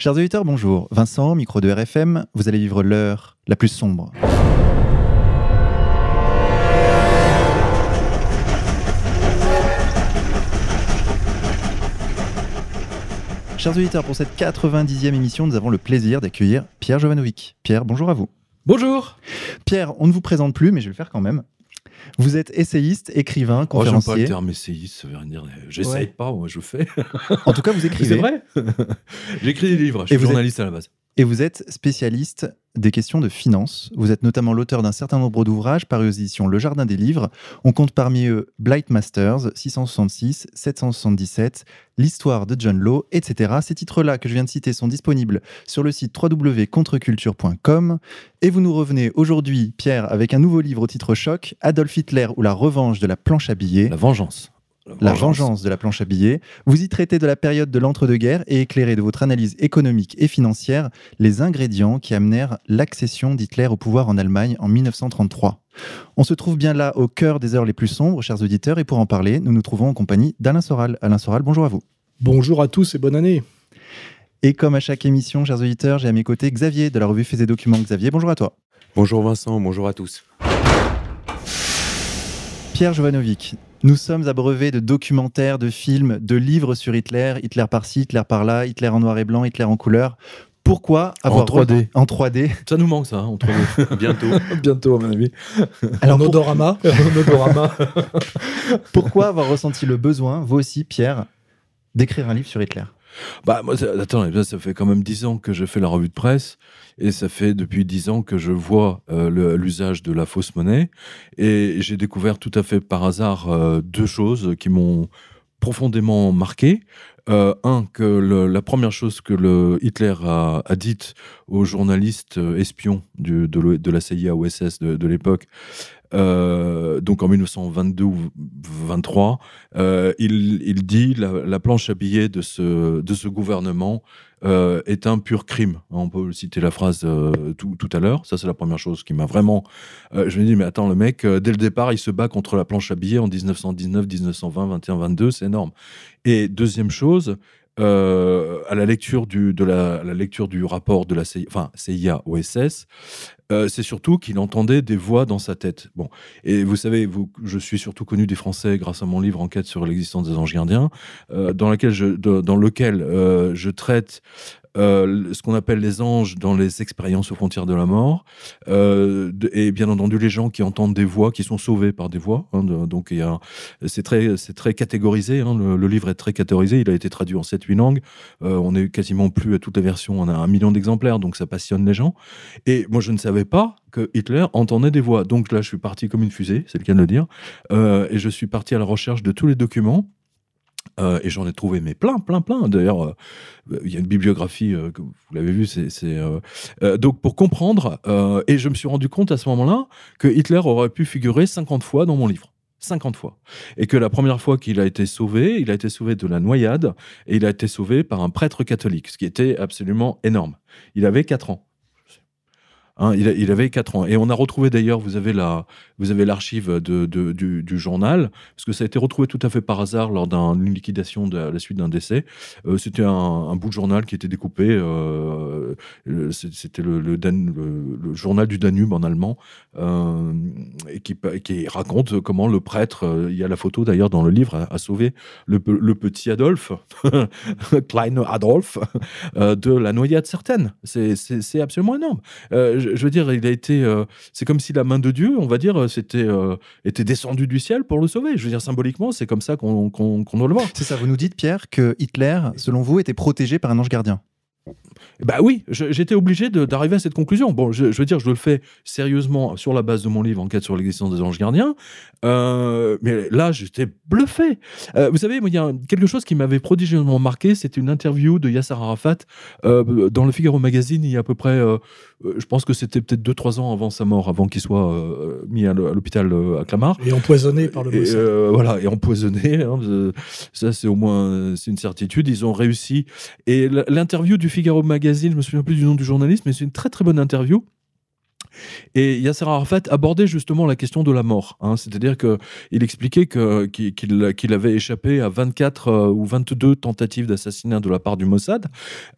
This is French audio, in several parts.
Chers auditeurs, bonjour. Vincent, micro de RFM, vous allez vivre l'heure la plus sombre. Chers auditeurs, pour cette 90e émission, nous avons le plaisir d'accueillir Pierre Jovanovic. Pierre, bonjour à vous. Bonjour. Pierre, on ne vous présente plus, mais je vais le faire quand même. Vous êtes essayiste, écrivain, Oh, j'aime conférencier. pas le terme essayiste, ça veut rien dire. J'essaye Ouais. pas, moi je fais. en tout cas, vous écrivez. C'est vrai J'écris des livres, je Et suis êtes- journaliste à la base. Et vous êtes spécialiste des questions de finance. Vous êtes notamment l'auteur d'un certain nombre d'ouvrages parus aux éditions Le Jardin des Livres. On compte parmi eux Blight Masters, 666, 777, L'histoire de John Law, etc. Ces titres-là que je viens de citer sont disponibles sur le site www.contreculture.com. Et vous nous revenez aujourd'hui, Pierre, avec un nouveau livre au titre choc, Adolf Hitler ou la revanche de la planche à billets. La vengeance. La vengeance de la planche à billets. Vous y traitez de la période de l'entre-deux-guerres et éclairez de votre analyse économique et financière les ingrédients qui amenèrent l'accession d'Hitler au pouvoir en Allemagne en 1933. On se trouve bien là au cœur des heures les plus sombres, chers auditeurs, et pour en parler, nous nous trouvons en compagnie d'Alain Soral. Alain Soral, bonjour à vous. Bonjour à tous et bonne année. Et comme à chaque émission, chers auditeurs, j'ai à mes côtés Xavier de la revue Faits et Documents. Xavier, bonjour à toi. Bonjour Vincent, bonjour à tous. Pierre Jovanovic, nous sommes abreuvés de documentaires, de films, de livres sur Hitler, Hitler par-ci, Hitler par-là, Hitler en noir et blanc, Hitler en couleur. Pourquoi avoir 3D. en 3D Ça nous manque ça, hein, en 3D. Bientôt. Bientôt, à mon avis. Alors en pour- odorama. en odorama. Pourquoi avoir ressenti le besoin, vous aussi, Pierre, d'écrire un livre sur Hitler? Bah, moi, ça- ça, fait quand même 10 ans que je fais la revue de presse et ça fait depuis 10 ans que je vois euh, l'usage de la fausse monnaie et j'ai découvert tout à fait par hasard euh, deux choses qui m'ont profondément marqué. Euh, un, que la première chose que le Hitler a, dite aux journalistes espions de la CIA OSS de, de l'époque, euh, donc en 1922 ou 23, euh, il, dit la, la planche à billets de ce, de ce gouvernement euh, est un pur crime. On peut citer la phrase tout, tout à l'heure. Ça, c'est la première chose qui m'a vraiment. je me dis, mais attends, le mec, dès le départ, il se bat contre la planche à billets en 1919, 1920, 21, 22. C'est énorme. Et deuxième chose, euh, à la lecture du, de la, lecture du rapport de la CIA, enfin, CIA OSS, euh, c'est surtout qu'il entendait des voix dans sa tête. Bon, et vous savez, je suis surtout connu des Français grâce à mon livre Enquête sur l'existence des anges gardiens, euh, dans, lequel je traite euh, ce qu'on appelle les anges dans les expériences aux frontières de la mort, euh, et bien entendu les gens qui entendent des voix, qui sont sauvés par des voix. hein, donc c'est très, très catégorisé. hein, le, livre est très catégorisé. Il a été traduit en 7-8 langues. Euh, on est quasiment plus à toutes les versions. On a un million d'exemplaires, donc ça passionne les gens. Et moi, je ne savais pas que Hitler entendait des voix. Donc là, je suis parti comme une fusée, c'est le cas de le dire. Et je suis parti à la recherche de tous les documents. Euh, et j'en ai trouvé mais plein, plein, plein. D'ailleurs, euh, il y a une bibliographie, euh, que vous l'avez vu, c'est... donc pour comprendre, et je me suis rendu compte à ce moment-là que Hitler aurait pu figurer 50 fois dans mon livre. 50 fois. Et que la première fois qu'il a été sauvé, il a été sauvé de la noyade, et il a été sauvé par un prêtre catholique, ce qui était absolument énorme. Il avait 4 ans. Hein, il, avait 4 ans. Et on a retrouvé d'ailleurs, vous avez l'archive de, du, journal, parce que ça a été retrouvé tout à fait par hasard lors d'une liquidation à la suite d'un décès. Euh, C'était un, bout de journal qui était découpé. euh, C'était le, journal du Danube en allemand, euh, qui, raconte comment le prêtre, il y a la photo d'ailleurs dans le livre, a, a sauvé le, pe- le petit Adolphe, Klein Adolphe, de la noyade certaine. C'est- absolument énorme. Je, je veux dire, il a été. euh, c'est comme si la main de Dieu, on va dire, c'était euh, était descendue du ciel pour le sauver. Je veux dire, symboliquement, c'est comme ça qu'on qu'on- doit le voir. C'est ça, vous nous dites, Pierre, que Hitler, selon vous, était protégé par un ange gardien. Bah oui, j'étais obligé d'arriver à cette conclusion. Bon, je, je veux dire, je le fais sérieusement sur la base de mon livre Enquête sur l'existence des anges gardiens. Euh, mais là, j'étais bluffé. Euh, vous savez, il y a quelque chose qui m'avait prodigieusement marqué. C'était une interview de Yasser Arafat euh, dans le Figaro Magazine il y a à peu près, euh, euh, je pense que c'était peut-être 2-3 ans avant sa mort, avant qu'il soit euh, mis à l'h- à l'hôpital euh, à Clamart. Et empoisonné par le Mossad. euh, voilà, et empoisonné. hein, euh, ça, c'est au moins euh, c'est une certitude. Ils ont réussi. Et l'interview du Figaro Magazine, je me souviens plus du nom du journaliste, mais c'est une très très bonne interview. Et Yasser Arafat abordait justement la question de la mort. hein. C'est-à-dire qu'il expliquait qu'il avait échappé à 24 euh, ou 22 tentatives d'assassinat de la part du Mossad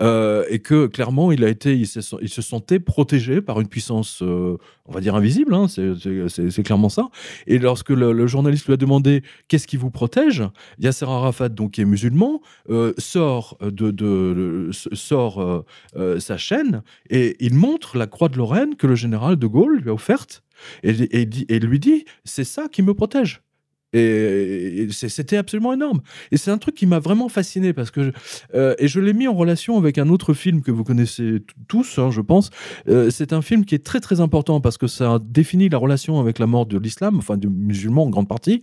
euh, et que clairement il, a été, il, se, sentait protégé par une puissance, euh, on va dire, invisible. hein. C'est- clairement ça. Et lorsque le, journaliste lui a demandé qu'est-ce qui vous protège, Yasser Arafat, donc qui est musulman, euh, sort, de, de- sort sa chaîne et il montre la croix de Lorraine que le général de Gaulle lui a offerte et, lui dit c'est ça qui me protège. Et, c'était absolument énorme. Et c'est un truc qui m'a vraiment fasciné parce que euh, et je l'ai mis en relation avec un autre film que vous connaissez tous, hein, je pense. Euh, c'est un film qui est très très important parce que ça définit la relation avec la mort de l'islam, enfin du musulman en grande partie.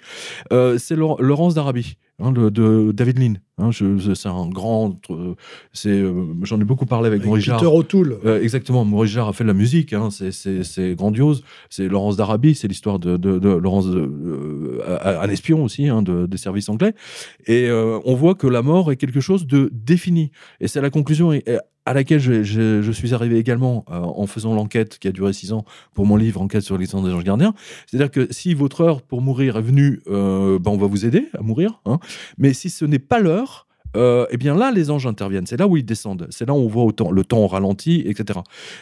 Euh, c'est Laur- Laurence d'Arabie. Hein, le- de David Lean. hein, c'est un grand. euh, c'est, euh, j'en ai beaucoup parlé avec, Avec Maurice Peter Jarre. O'Toole. Euh, exactement, Maurice Jarre a fait de la musique, hein, c'est- grandiose. C'est Laurence d'Arabie, c'est l'histoire de, de- de Laurence, euh, un espion aussi, hein, de- des services anglais. Et on voit que la mort est quelque chose de défini. Et c'est la conclusion à laquelle je, suis arrivé également euh, en faisant l'enquête qui a duré six ans pour mon livre Enquête sur l'existence des anges gardiens. C'est-à-dire que si votre heure pour mourir est venue, euh, ben on va vous aider à mourir. hein. Mais si ce n'est pas l'heure, euh, eh bien là, les anges interviennent. C'est là où ils descendent. C'est là où on voit autant, le temps au ralenti, etc.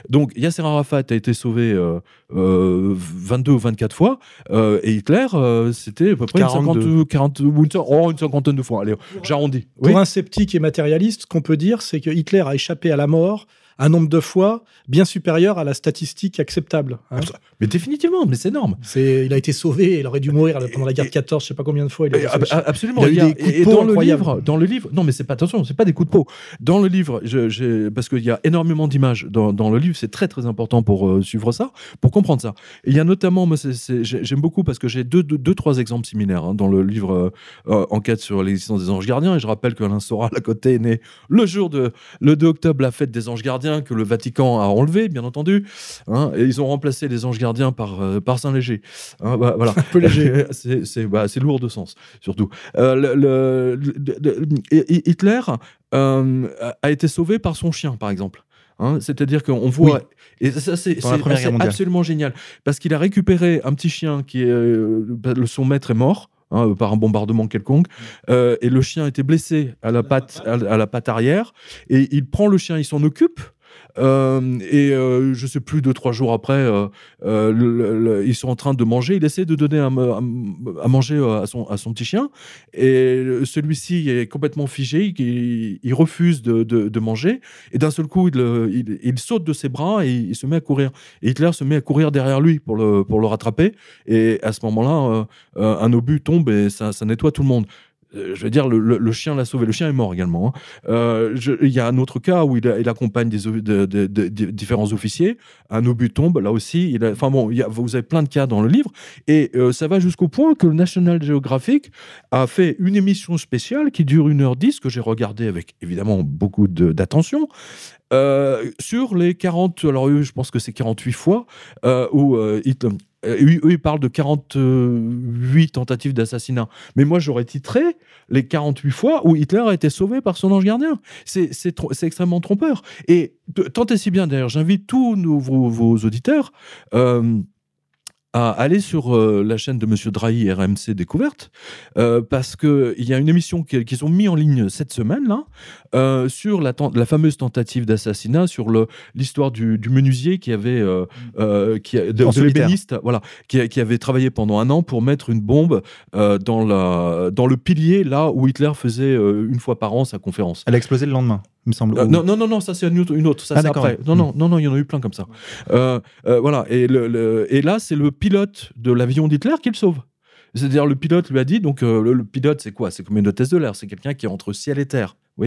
Donc Yasser Arafat a été sauvé euh, euh, 22 ou 24 fois, euh, et Hitler, euh, c'était à peu près une 42. 50, 40, ou une, oh, une cinquantaine de fois. Allez, j'arrondis. Oui. Pour un sceptique et matérialiste, ce qu'on peut dire, c'est que Hitler a échappé à la mort un nombre de fois bien supérieur à la statistique acceptable. hein. Mais définitivement, mais c'est énorme. C'est, il a été sauvé, il aurait dû mourir pendant la guerre de Et- 14, je sais pas combien de fois. Il a été ab- sauvé. absolument. Il a eu des coups de et peau dans le livre, dans le livre, non mais c'est pas attention, c'est pas des coups de peau. Dans le livre, je- j'ai- parce qu'il y a énormément d'images dans, dans le livre, c'est très très important pour euh, suivre ça, pour comprendre ça. Il y a notamment, moi, j'aime beaucoup parce que j'ai deux, deux, deux, trois exemples similaires hein, dans le livre euh, euh, Enquête sur l'existence des anges gardiens. Et je rappelle qu'Alain Soral à côté est né le jour de le 2 octobre, la fête des anges gardiens que le Vatican a enlevé, bien entendu. hein, et ils ont remplacé les anges gardiens par par, euh, par Saint-Léger. Hein, bah, voilà. Un peu léger. c'est c'est- bah, c'est lourd de sens, surtout. Euh, le- le- le- le- Hi- Hitler euh, a été sauvé par son chien, par exemple. Hein, C'est-à-dire qu'on voit, et ça c'est absolument génial, parce qu'il a récupéré un petit chien qui est, euh, le- son maître est mort. hein, par un bombardement quelconque, euh, et le chien était blessé à la patte, à, à la patte arrière, et il prend le chien, il s'en occupe, euh, et euh, je sais plus deux trois jours après, euh, euh, ils sont en train de manger. Il essaie de donner à, manger à son, petit chien, et celui-ci est complètement figé. Il, refuse de, manger, et d'un seul coup, il, saute de ses bras et il se met à courir. Et Hitler se met à courir derrière lui pour le, rattraper. Et à ce moment-là, un obus tombe et ça nettoie tout le monde. Euh, Je veux dire, le, chien l'a sauvé. Le chien est mort également. hein. Euh, Il y a un autre cas où il, accompagne des, différents officiers. Un obus tombe, là aussi. Bon, vous avez plein de cas dans le livre. Et euh, ça va jusqu'au point que le National Geographic a fait une émission spéciale qui dure 1h10, que j'ai regardée avec évidemment beaucoup d'attention. Euh, sur les 40, alors je pense que c'est 48 fois, euh, où euh, Hitler- euh, eux, ils parlent de 48 tentatives d'assassinat. Mais moi, j'aurais titré les 48 fois où Hitler a été sauvé par son ange gardien. C'est extrêmement trompeur. Et tant et si bien, d'ailleurs, j'invite tous nos- vos, auditeurs à aller sur euh, la chaîne de Monsieur Drahi RMC Découverte, euh, parce qu'il y a une émission qui- qu'ils ont mis en ligne cette semaine, là, euh, sur la, fameuse tentative d'assassinat, sur l'histoire du, du menuisier qui avait, euh, qui de, l'ébéniste, voilà, qui, qui avait travaillé pendant un an pour mettre une bombe dans, la, dans le pilier, là où Hitler faisait une fois par an sa conférence. Elle a explosé le lendemain, me semble. Euh, non, non, non, non, ça c'est une autre, ça Ah, c'est après. Non, non, non, non, il y en a eu plein comme ça. Euh, euh, voilà, et, le, le- et là, c'est le pilote de l'avion d'Hitler qui le sauve. C'est-à-dire, le pilote lui a dit, donc le, le pilote, c'est quoi? C'est comme une hôtesse de l'air, c'est quelqu'un qui est entre ciel et terre. Vous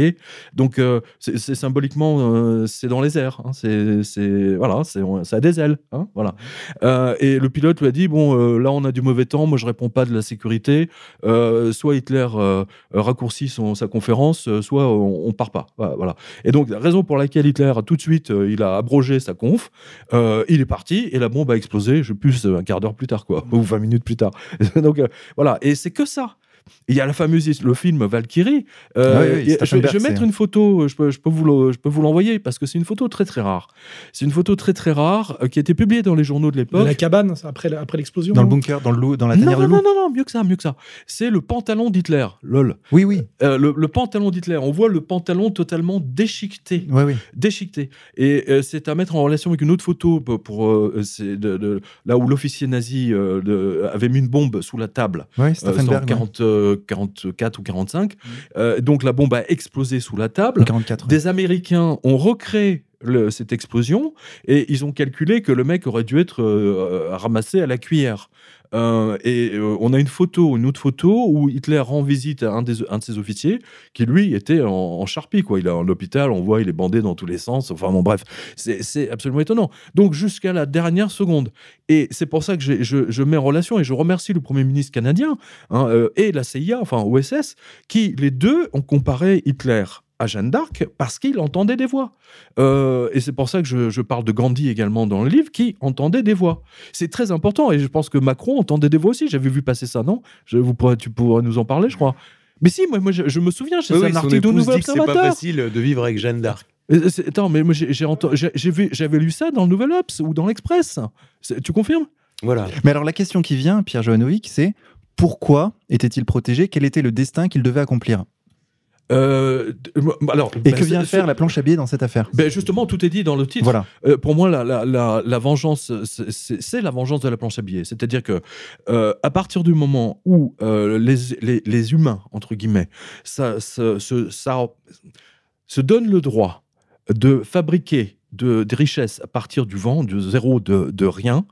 Donc, euh, c'est symboliquement, euh, c'est dans les airs. hein. c'est, voilà, ça a des ailes. hein, voilà. Euh, et le pilote lui a dit bon, là, on a du mauvais temps. Moi, je réponds pas de la sécurité. Soit Hitler raccourcit son, sa conférence, soit on, on part pas. Voilà. Et donc, la raison pour laquelle Hitler, tout de suite, il a abrogé sa conf, il est parti et la bombe a explosé, je plus, un quart d'heure plus tard, quoi, ou 20 minutes plus tard. donc, voilà. Et c'est que ça. Il y a la fameuse le film Valkyrie. Euh, Ah oui, oui, je, vais mettre une photo. Je peux, je peux vous le- je peux vous l'envoyer parce que c'est une photo très très rare. C'est une photo très très rare euh, qui a été publiée dans les journaux de l'époque. la cabane, après, après l'explosion. Dans le non bunker, dans le loup, dans la Non, tanière non, de loup. non, non, non, mieux que ça, mieux que ça. C'est le pantalon d'Hitler, lol. Oui, oui. Euh, le, le pantalon d'Hitler. On voit le pantalon totalement déchiqueté. Ouais, oui. déchiqueté. Et euh, c'est à mettre en relation avec une autre photo pour, pour, euh, c'est de, de- là où l'officier nazi euh, de- avait mis une bombe sous la table. Euh, Stauffenberg. c'est en 40, euh, 44 ou 45. Euh, donc la bombe a explosé sous la table. ouais. 44. Des Américains ont recréé cette explosion et ils ont calculé que le mec aurait dû être euh, ramassé à la cuillère. Euh, et euh, on a une photo, une autre photo où Hitler rend visite à un, des, un de ses officiers qui lui était en, charpie quoi. Il est en hôpital, on voit il est bandé dans tous les sens. Enfin bon bref, c'est absolument étonnant. Donc jusqu'à la dernière seconde. Et c'est pour ça que je, mets en relation et je remercie le premier ministre canadien hein, euh, et la CIA, enfin OSS, qui les deux ont comparé Hitler à Jeanne d'Arc parce qu'il entendait des voix. Euh, et c'est pour ça que je, je parle de Gandhi également dans le livre, qui entendait des voix. C'est très important et je pense que Macron entendait des voix aussi. J'avais vu passer ça, non? Je, vous pourrez, Tu pourrais nous en parler, je crois. Mais si, moi, moi je, je me souviens, c'est Oui, un article de Nouvel que c'est pas Observateur. facile de vivre avec Jeanne d'Arc. Euh, c'est- Attends, mais moi j'ai j'ai enten- j'ai- j'ai vu- j'avais lu ça dans le Nouvel Obs ou dans l'Express. Tu confirmes? Voilà. Mais alors la question qui vient, Pierre Johannovic, c'est pourquoi était-il protégé? Quel était le destin qu'il devait accomplir? Euh, alors, Et bah, que vient faire la planche à billets dans cette affaire? Ben Justement, tout est dit dans le titre. Voilà. Euh, pour moi, la, la, la, la vengeance, c'est- la vengeance de la planche à billets. C'est-à-dire que euh, à partir du moment où les, les, les humains, entre guillemets, ça, ça, ça, ça se donnent le droit de fabriquer de, des richesses à partir du vent, de zéro, de, de rien,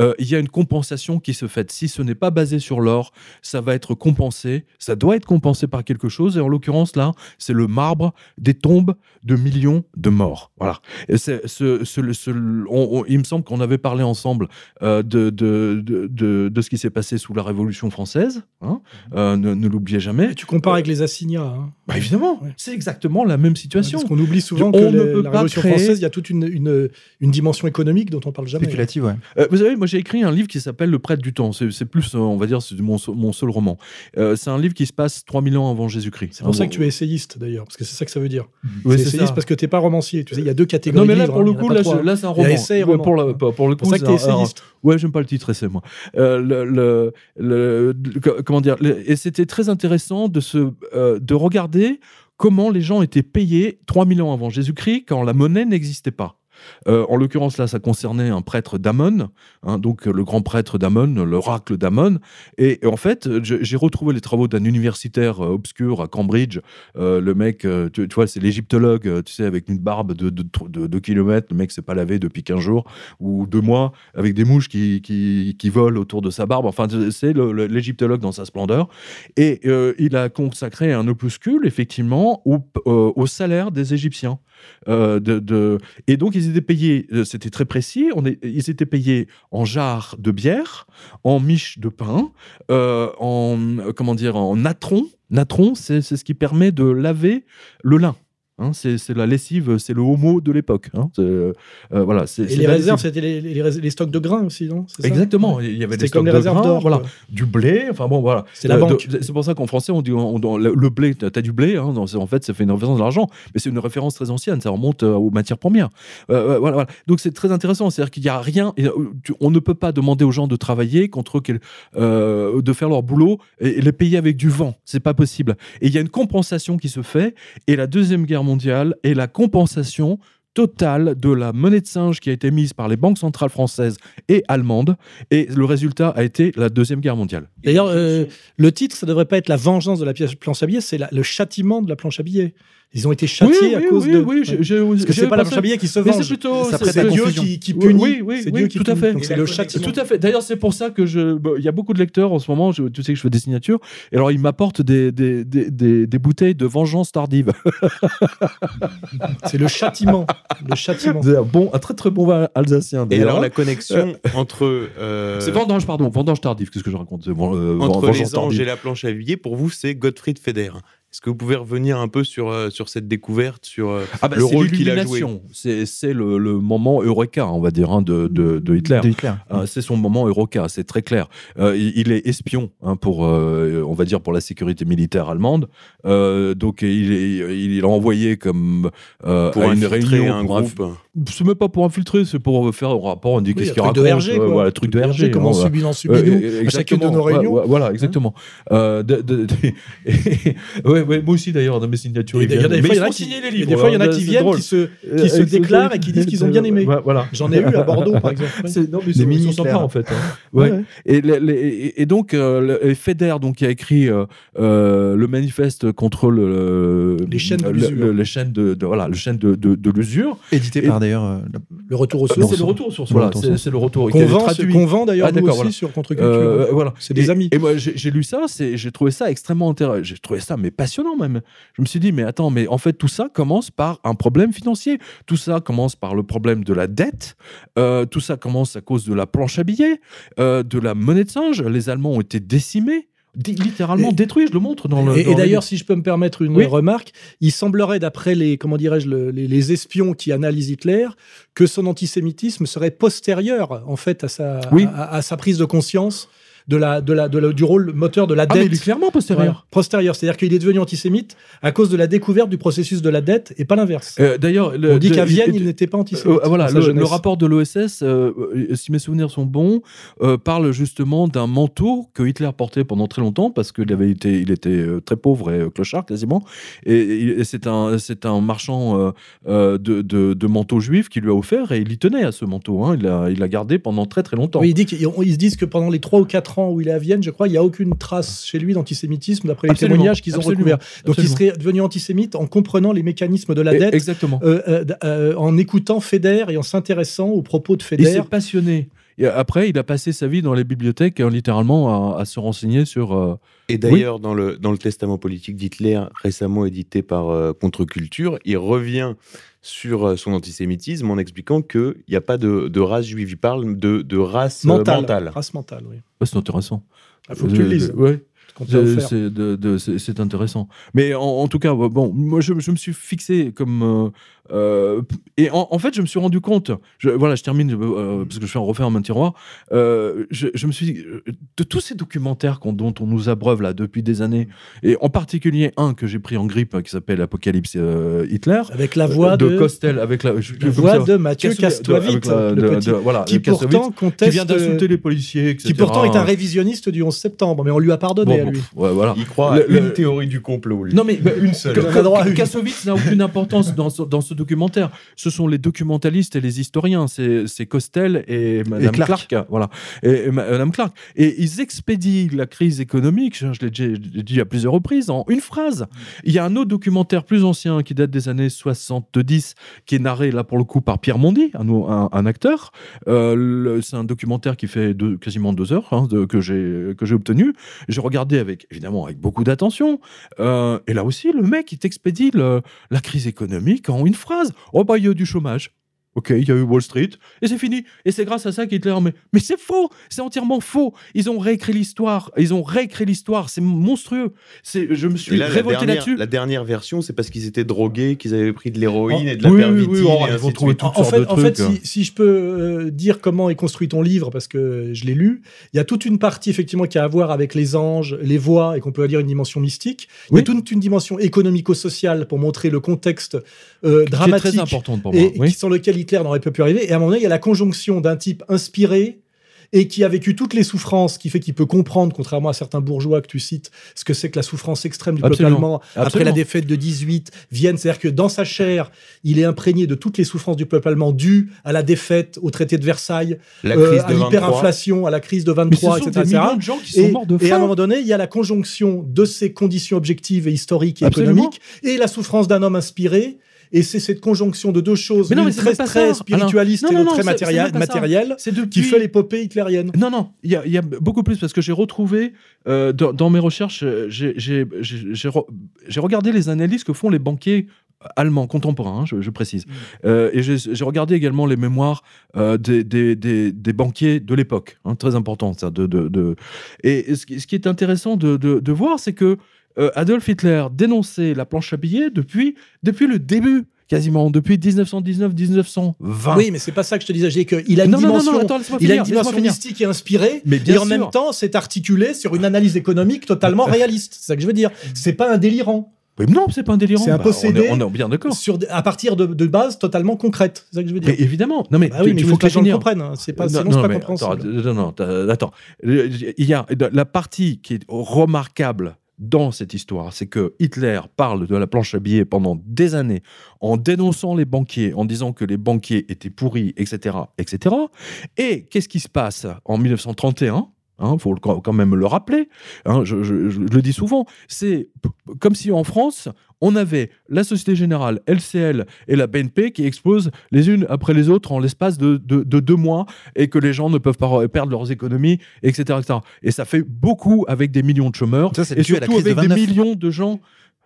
euh, il y a une compensation qui se fait. Si ce n'est pas basé sur l'or, ça va être compensé, ça doit être compensé par quelque chose, et en l'occurrence là, c'est le marbre des tombes de millions de morts. Voilà. Et c'est, ce, ce- ce- on- on- il me semble qu'on avait parlé ensemble euh, de, de, de, ce qui s'est passé sous la Révolution française. hein. Euh, ne, ne l'oubliez jamais. Et tu compares avec les assignats. hein. Bah, évidemment, Ouais. c'est exactement la même situation. Parce qu'on oublie souvent On que ne peut la pas Révolution créer- française, il y a toute une, une, une dimension économique dont on parle jamais. Spéculative, ouais. Euh, vous savez, moi j'ai écrit un livre qui s'appelle Le prêtre du temps. C'est, plus, euh, on va dire, c'est mon, mon seul roman. Euh, c'est un livre qui se passe 3000 ans avant Jésus-Christ. C'est pour ça que tu es essayiste d'ailleurs, parce que c'est ça que ça veut dire. Oui, c'est c'est essayiste ça. parce que t'es pas romancier. Tu sais, il y a deux catégories. Non, mais de là, livres, pour le hein, a coup, là, c'est un Il y a roman. essai roman. Pour, le- pour, pour le C'est pour coup, ça que un- un- essayiste. Ouais, j'aime pas le titre, essai, moi. Euh, le, le- le- le- comment dire le- Et c'était très intéressant de, se, euh, de regarder comment les gens étaient payés 3000 ans avant Jésus-Christ, quand la monnaie n'existait pas. Euh, en l'occurrence, là, ça concernait un prêtre d'Amon, hein, donc le grand prêtre d'Amon, l'oracle d'Amon. Et, en fait, j'ai retrouvé les travaux d'un universitaire euh, obscur à Cambridge. Euh, le mec, tu, vois, c'est l'égyptologue, tu sais, avec une barbe de 2 km. Le mec s'est pas lavé depuis 15 jours ou deux mois, avec des mouches qui, qui, volent autour de sa barbe. Enfin, c'est l'égyptologue dans sa splendeur. Et il a consacré un opuscule, effectivement, au salaire des Égyptiens. Euh, Et donc, ils étaient payés, euh, c'était très précis, ils étaient payés en jarres de bière, en miches de pain, euh, en, comment dire, en natron. Natron, c'est ce qui permet de laver le lin. Hein, c'est la lessive, c'est le homo de l'époque. hein. Euh, voilà, Et les réserves, c'était les, les rés- les stocks de grains aussi, non? Ça? Exactement, il y avait des C'était comme stocks les de réserves d'or. voilà, du blé, enfin bon, voilà. C'est la Euh, banque. C'est pour ça qu'en français, on dit on- on- le le blé, tu as du blé, hein, non, en fait, ça fait une référence de l'argent, mais c'est une référence très ancienne, ça remonte euh, aux matières premières. Euh, voilà, voilà. Donc c'est très intéressant, c'est-à-dire qu'il n'y a rien, et, tu- on ne peut pas demander aux gens de travailler contre euh, de faire leur boulot et, et les payer avec du vent, c'est pas possible. Et il y a une compensation qui se fait, et la Deuxième Guerre mondiale est la compensation totale de la monnaie de singe qui a été mise par les banques centrales françaises et allemandes, et le résultat a été la Deuxième Guerre mondiale. D'ailleurs, euh, le titre, ça devrait pas être la vengeance de la planche à billets, c'est le châtiment de la planche à billets. Ils ont été châtiés à oui, cause oui, de. oui, j'ai- j'ai- Parce que c'est pas la pensé- planche à billets qui se Mais c'est venge. plutôt- Ça c'est- prête à C'est c'est- Dieu qui, qui Oui, punit. oui, oui, c'est oui, Dieu qui tout à punit. fait. Donc c'est la le châtiment. Tout à fait. D'ailleurs, c'est pour ça que je. bah, Il y a beaucoup de lecteurs en ce moment, je- tu sais que je fais des signatures, et alors ils m'apportent des, des, des, des- des bouteilles de vengeance tardive. C'est le châtiment. Le châtiment. C'est un, bon, un très très bon vin alsacien. Et alors la connexion entre, euh, C'est vendange, pardon, vendange tardive, qu'est-ce que je raconte? Euh, entre les anges et la planche à billets, pour vous, c'est Gottfried Feder. Est-ce que vous pouvez revenir un peu sur, euh, sur cette découverte, sur euh, Ah bah, le c'est rôle qu'il a joué. C'est le, le moment eureka, on va dire, hein, de, de, de Hitler. De Hitler. Euh, c'est son moment Eureka, c'est très clair. Euh, il, est espion hein, pour, euh, on va dire, pour la sécurité militaire allemande. Euh, donc il est, il est envoyé comme euh, pour à une réunion un pour groupe C'est même pas pour infiltrer, c'est pour faire un rapport. On dit Oui, qu'est-ce qu'il truc raconte. de RG, euh, quoi. voilà, truc de RG. Comment hein, on voilà. subit, on subit Ouais, nous, euh, à chacune de nos réunions. voilà, exactement. Euh, de- de- de- ouais, ouais, moi aussi d'ailleurs dans mes signatures. Il y en a qui- signer les et livres. des fois, il y en a hein, qui c'est viennent, qui se, Euh, qui se déclarent et qui disent qu'ils ont bien aimé. Voilà. J'en ai eu à Bordeaux, par exemple. Non, mais ils sont sympas en fait. hein. Et, donc, euh, le- Feder, donc, qui a écrit euh, euh, le manifeste contre le, Les chaînes de le- l'usure. le- le. Édité par d'ailleurs. euh, la- Le retour au Mais source. c'est le retour sur Le voilà, c'est le retour. Qu'on vend, qu'on vend d'ailleurs Ah, aussi voilà. sur Contre-Culture. Euh, voilà. C'est des Et- amis. Et moi, j'ai lu ça, j'ai trouvé ça extrêmement intéressant. J'ai trouvé ça, mais passionnant même. Je me suis dit, mais attends, mais en fait, tout ça commence par un problème financier. Tout ça commence par le problème de la dette. Euh, tout ça commence à cause de la planche à billets, euh, de la monnaie de singe. Les Allemands ont été décimés, littéralement détruits. Je le montre dans le. Et, et le d'ailleurs, si je peux me permettre une Oui. remarque, il semblerait, d'après les, comment dirais-je, le- les, les espions qui analysent Hitler, que son antisémitisme serait postérieur, en fait, à sa, Oui. à, à sa prise de conscience de la, de la, de la- du rôle moteur de la ah, mais dette. il est clairement postérieur. Postérieur, c'est-à-dire qu'il est devenu antisémite à cause de la découverte du processus de la dette et pas l'inverse. Euh, D'ailleurs, le- On dit qu'à Vienne, de- il n'était pas antisémite. Euh, voilà, le, rapport de l'OSS, euh, si mes souvenirs sont bons, parle justement d'un manteau que Hitler portait pendant très longtemps parce qu'il avait été, il était très pauvre et clochard quasiment. Et, et c'est un, c'est un marchand de, de, de manteaux juifs qui lui a offert et il y tenait à ce manteau. Hein. Il l'a il l'a gardé pendant très très longtemps. Oui, il dit qu'ils ils se disent que pendant les 3 ou 4 ans où il est à Vienne, je crois, il n'y a aucune trace chez lui d'antisémitisme, d'après les témoignages qu'ils ont recouverts. Donc il serait devenu antisémite en comprenant les mécanismes de la Et- dette, Exactement. euh, euh, euh, en écoutant Feder et en s'intéressant aux propos de Il s'est Feder. passionné. Et après, il a passé sa vie dans les bibliothèques, euh, littéralement, à, à se renseigner sur. Et d'ailleurs, dans, le, dans le testament politique d'Hitler, récemment édité par euh, Contre-Culture, il revient sur euh, son antisémitisme en expliquant qu'il n'y a pas de, de race juive. Il parle de, de race euh, mentale, mentale. race mentale, oui. ouais, c'est intéressant. Il faut que tu le Euh, lises. ouais. C'est- intéressant. Mais en, en tout cas, bon, moi, je, je me suis fixé comme. euh, euh, et en, en fait, je me suis rendu compte. Je, voilà, je termine euh, parce que je fais un refaire un tiroir. euh, je, je me suis dit, de tous ces documentaires dont on nous abreuve là depuis des années, et en particulier un que j'ai pris en grippe qui s'appelle Apocalypse euh, Hitler. Avec la voix de, Costel, avec la, je- la comme voix ça, de Mathieu Castovite, voilà, qui pourtant qui conteste, vient d'insulter les policiers, etc. qui pourtant est un révisionniste du 11 septembre, mais on lui a pardonné Bon, à lui. pff, ouais, voilà. Il croit Le- à une le- théorie du complot. lui. Non mais une seule. en. Kassovitz n'a aucune importance dans ce, dans ce documentaire. Ce sont les documentalistes et les historiens. C'est Costel et Madame Clark. Clark. Voilà. Et, et Madame Clark. Et ils expédient la crise économique, je, l'ai déjà dit à plusieurs reprises, en une phrase. Il y a un autre documentaire plus ancien qui date des années 70, qui est narré là pour le coup par Pierre Mondy, un, un- un acteur. Euh, C'est un documentaire qui fait deux- quasiment deux heures hein, de- que j'ai obtenu. J'ai regardé avec évidemment avec beaucoup d'attention. Euh, et là aussi, le mec, il t'expédie la crise économique en une phrase. Oh, bah, il y a du chômage. Ok, il y a eu Wall Street, et c'est fini. Et c'est grâce à ça qu'Hitler. Mais, mais c'est faux C'est entièrement faux Ils ont réécrit l'histoire. Ils ont réécrit l'histoire. C'est monstrueux. C'est, je me suis là, la révolté dernière, là-dessus. la dernière version, c'est parce qu'ils étaient drogués, qu'ils avaient pris de l'héroïne et de la Oui, oui, oui, oh, ils vont de trouver toutes En sortes fait, de en fait trucs. si, si je peux euh, dire comment est construit ton livre, parce que je l'ai lu, il y a toute une partie effectivement qui a à voir avec les anges, les voix, et qu'on peut dire une dimension mystique. Il y a toute une dimension économico-sociale pour montrer le contexte euh, Qui est dramatique très importante pour moi. et oui. qui- sur lequel Hitler n'aurait pas pu arriver. Et à un moment donné, il y a la conjonction d'un type inspiré et qui a vécu toutes les souffrances, qui fait qu'il peut comprendre, contrairement à certains bourgeois que tu cites, ce que c'est que la souffrance extrême du peuple allemand après la défaite de 18, Vienne. C'est-à-dire que dans sa chair, il est imprégné de toutes les souffrances du peuple allemand dues à la défaite, au traité de Versailles, La euh, crise à de 23. l'hyperinflation, à la crise de Mais ce 23, sont etc. des etc. de gens qui sont Et, morts de et à un moment donné, il y a la conjonction de ces conditions objectives et historiques et Absolument. économiques et la souffrance d'un homme inspiré. Et c'est cette conjonction de deux choses, Mais non, l'une mais c'est très, pas très ça, spiritualiste et Non, l'autre non, très matérielle, depuis... qui fait l'épopée hitlérienne. Non, non, il y a, il y a beaucoup plus parce que j'ai retrouvé euh, dans, dans mes recherches, euh, j'ai- j'ai j'ai- j'ai re- j'ai regardé les analyses que font les banquiers allemands contemporains, hein, je, je précise. Euh, et j'ai regardé également les mémoires euh, des, des, des- des banquiers de l'époque, hein, très important ça. De, de, de- Et ce qui, ce qui est intéressant de voir, c'est que euh, Adolf Hitler dénonçait la planche à billets depuis, depuis le début, quasiment, depuis 1919-1920. Oui, mais c'est pas ça que je te disais. J'ai qu'il a une Non, non, non, dimension, non, attends, laisse-moi il a une dimension mystique et inspirée. Mais bien et en sûr. même temps, c'est articulé sur une analyse économique totalement réaliste. C'est ça que je veux dire. C'est pas un délirant. Mais non, c'est pas un délirant. C'est un Bah, on est- possédé. on, est, bien d'accord. Sur, à partir de, de bases totalement concrètes. C'est ça que je veux dire. Mais évidemment. Non, mais, Bah oui, tu- mais tu il faut que les gens le comprennent. hein. C'est pas, Non, sinon, non, c'est pas mais compréhensible. attends, non, non, attends. Il y a la partie qui est remarquable dans cette histoire, c'est que Hitler parle de la planche à billets pendant des années en dénonçant les banquiers, en disant que les banquiers étaient pourris, etc., etc. Et qu'est-ce qui se passe en 1931 Il faut le- quand même le rappeler. hein, je, je- je le dis souvent. C'est comme si en France, on avait la Société Générale, LCL et la BNP qui explosent les unes après les autres en l'espace de, de- de deux mois et que les gens ne peuvent pas re- perdre leurs économies, etc., etc. Et ça fait beaucoup avec des millions de chômeurs Ça, et surtout de avec des 29. millions de gens.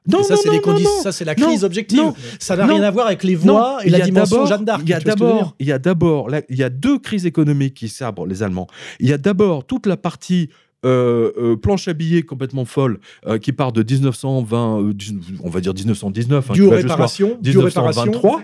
Et Non, ça, c'est les conditions. Ça, c'est la Non, crise objective. non, ça n'a rien à voir avec les voix et la dimension Jeanne d'Arc. Il y a d'abord, il y a d'abord, il y a deux crises économiques qui sabrent les Allemands. Il y a d'abord toute la partie euh, euh, planche à billets complètement folle euh, qui part de 1920, euh, on va dire 1919, hein, aux réparations. 1923.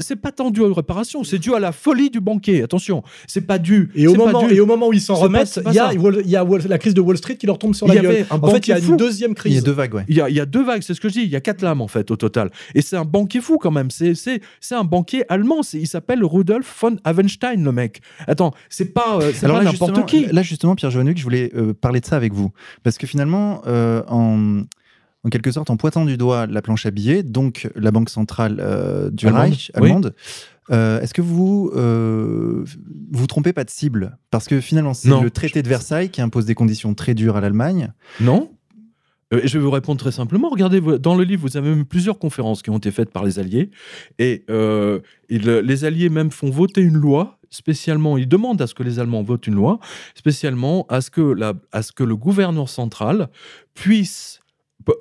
C'est pas tant dû aux réparations, c'est dû à la folie du banquier. Attention, c'est pas dû. Et au, moment, dû- et au moment où ils s'en remettent, il y a, ça. Wall- il y a Wall- la crise de Wall Street qui leur tombe sur la gueule. avait un En fait, il y a une deuxième Il y a crise. deux vagues, ouais. Il y, a, il y a deux vagues, c'est ce que je dis. Il y a quatre lames en fait au total. Et c'est un banquier fou quand même. C'est un banquier allemand. Il s'appelle Rudolf von Avenstein le mec. Attends, c'est pas euh, Alors n'importe justement, qui. là, justement, Pierre Joannuc, je voulais euh, parler de ça avec vous. Parce que finalement, euh, en, en quelque sorte, en pointant du doigt la planche à billets, donc la banque centrale euh, du Allemande, Reich, oui. allemande, euh, est-ce que vous euh, vous trompez pas de cible? Parce que finalement, c'est le traité de Versailles qui impose des conditions très dures à l'Allemagne. Non. Euh, je vais vous répondre très simplement. Regardez, dans le livre, vous avez même plusieurs conférences qui ont été faites par les Alliés. Et les Alliés même font voter une loi, spécialement, ils demandent à ce que les Allemands votent une loi, spécialement à ce que, la, à ce que le gouverneur central puisse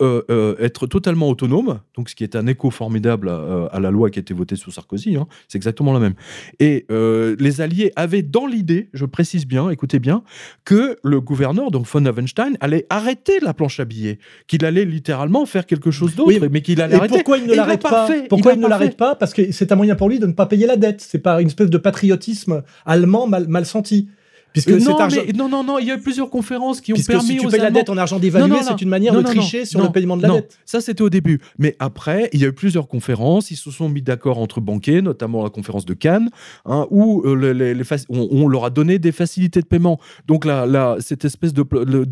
euh, euh, être totalement autonome, donc ce qui est un écho formidable à, à la loi qui a été votée sous Sarkozy, hein, c'est exactement la même. Et euh, les Alliés avaient dans l'idée, je précise bien, écoutez bien, que le gouverneur, donc von Avenstein, allait arrêter la planche à billets, qu'il allait littéralement faire quelque chose d'autre, Oui, mais qu'il allait Et arrêter. pourquoi il ne l'arrête l'a pas Pourquoi il ne l'arrête pas Parce que c'est un moyen pour lui de ne pas payer la dette. C'est pas une espèce de patriotisme allemand mal, mal senti. Puisque Euh, cet non, argent. mais- non, non, non, il y a eu plusieurs conférences qui ont Puisque permis si tu aux payes la dette en argent dévalué, c'est une manière Non, de non, tricher non, sur non, le paiement de la non. dette. Ça, c'était au début. Mais après, il y a eu plusieurs conférences. Ils se sont mis d'accord entre banquiers, notamment la conférence de Cannes, hein, où euh, le- les- les faci- on, on leur a donné des facilités de paiement. Donc, là, là, cette espèce de,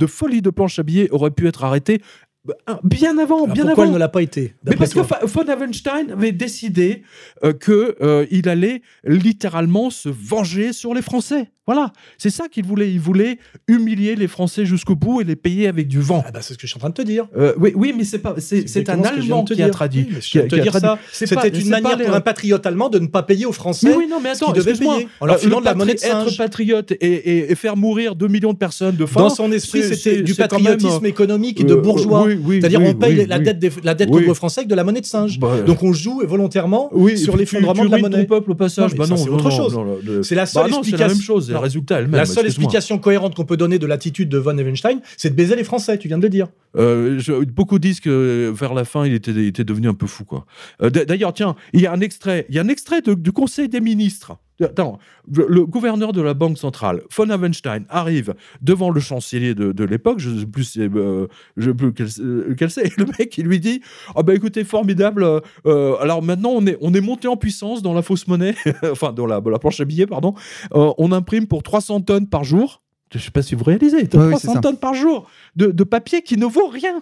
folie de planche à billets aurait pu être arrêtée bah, bien avant. Alors bien pourquoi avant. elle ne l'a pas été Mais parce que toi von Avenstein avait décidé euh, que euh, il allait littéralement se venger sur les Français. Voilà, c'est ça qu'il voulait. Il voulait humilier les Français jusqu'au bout et les payer avec du vent. Ah bah, c'est ce que je suis en train de te dire. Euh, oui, oui, mais c'est pas, c'est, un ce Allemand qui a traduit. C'était une manière pour un patriote allemand de ne pas payer aux Français. Oui, non, mais ce attends, qu'il devait payer, en leur filant le de la monnaie de patri- Être singe. patriote et, et- et faire mourir 2 millions de personnes de faim. Dans son esprit, c'est- c'était du patriotisme euh, économique et de euh, bourgeois. oui, oui, C'est-à-dire, on paye la dette, la dette Oui. contre les Français avec de la monnaie de singe. Bah, Donc on joue volontairement sur l'effondrement de la monnaie. peuple au passage. Bah ça, non, c'est autre chose. C'est la Bah seule explication. Même chose. Les Non. résultats elles-mêmes. La seule explication cohérente qu'on peut donner de l'attitude de Von Evenstein, c'est de baiser les Français, tu viens de le dire. Euh, je- beaucoup disent que vers la fin, il était, il était devenu un peu fou, quoi. Euh, D'ailleurs, tiens, il y a un extrait, il y a un extrait de- du Conseil des ministres. Attends, le, le gouverneur de la Banque centrale, von Avenstein, arrive devant le chancelier de, de l'époque. Je ne sais plus, euh, je sais plus quel, euh, lequel c'est. Et le mec, il lui dit Ah ben écoutez, formidable. euh, euh, alors maintenant, on est, on est monté en puissance dans la fausse monnaie, enfin, dans la, la planche à billets, pardon. On imprime pour 300 tonnes par jour. Je ne sais pas si vous réalisez, Ouais, oui, 300 c'est ça. tonnes par jour de, de papier qui ne vaut rien.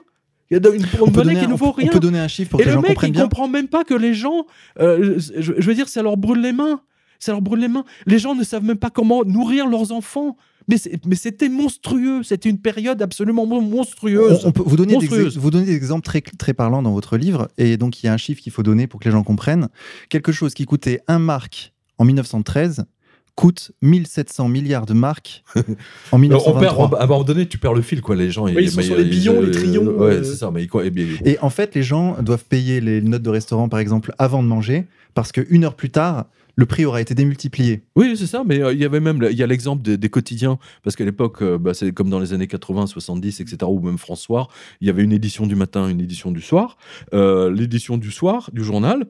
Il y a une, On monnaie qui ne on- vaut on rien. peut donner un chiffre pour Et que les le gens mec, comprennent il bien. comprend même pas que les gens, euh, je, je veux dire, ça leur brûle les mains. Ça leur brûle les mains. Les gens ne savent même pas comment nourrir leurs enfants. Mais c'est- mais c'était monstrueux. C'était une période absolument mon- monstrueuse. On, on peut vous donner, Monstrueuse. vous donner des exemples très, très parlants dans votre livre. Et donc, il y a un chiffre qu'il faut donner pour que les gens comprennent. Quelque chose qui coûtait 1 mark en 1913 coûte 1700 milliards de marks en Euh, on perd, 1923. à un moment donné, tu perds le fil, quoi. Les gens, ils sont sur les billions, les trillions, Ouais, euh. c'est ça. Mais, quoi, bien, Et en fait, les gens doivent payer les notes de restaurant, par exemple, avant de manger, parce qu'une heure plus tard, le prix aura été démultiplié. Oui, c'est ça, mais euh, il y avait même il y a l'exemple des, des quotidiens, parce qu'à l'époque, euh, bah, c'est comme dans les années 80, 70, etc., ou même François, il y avait une édition du matin, une édition du soir. Euh, L'édition du soir, du journal,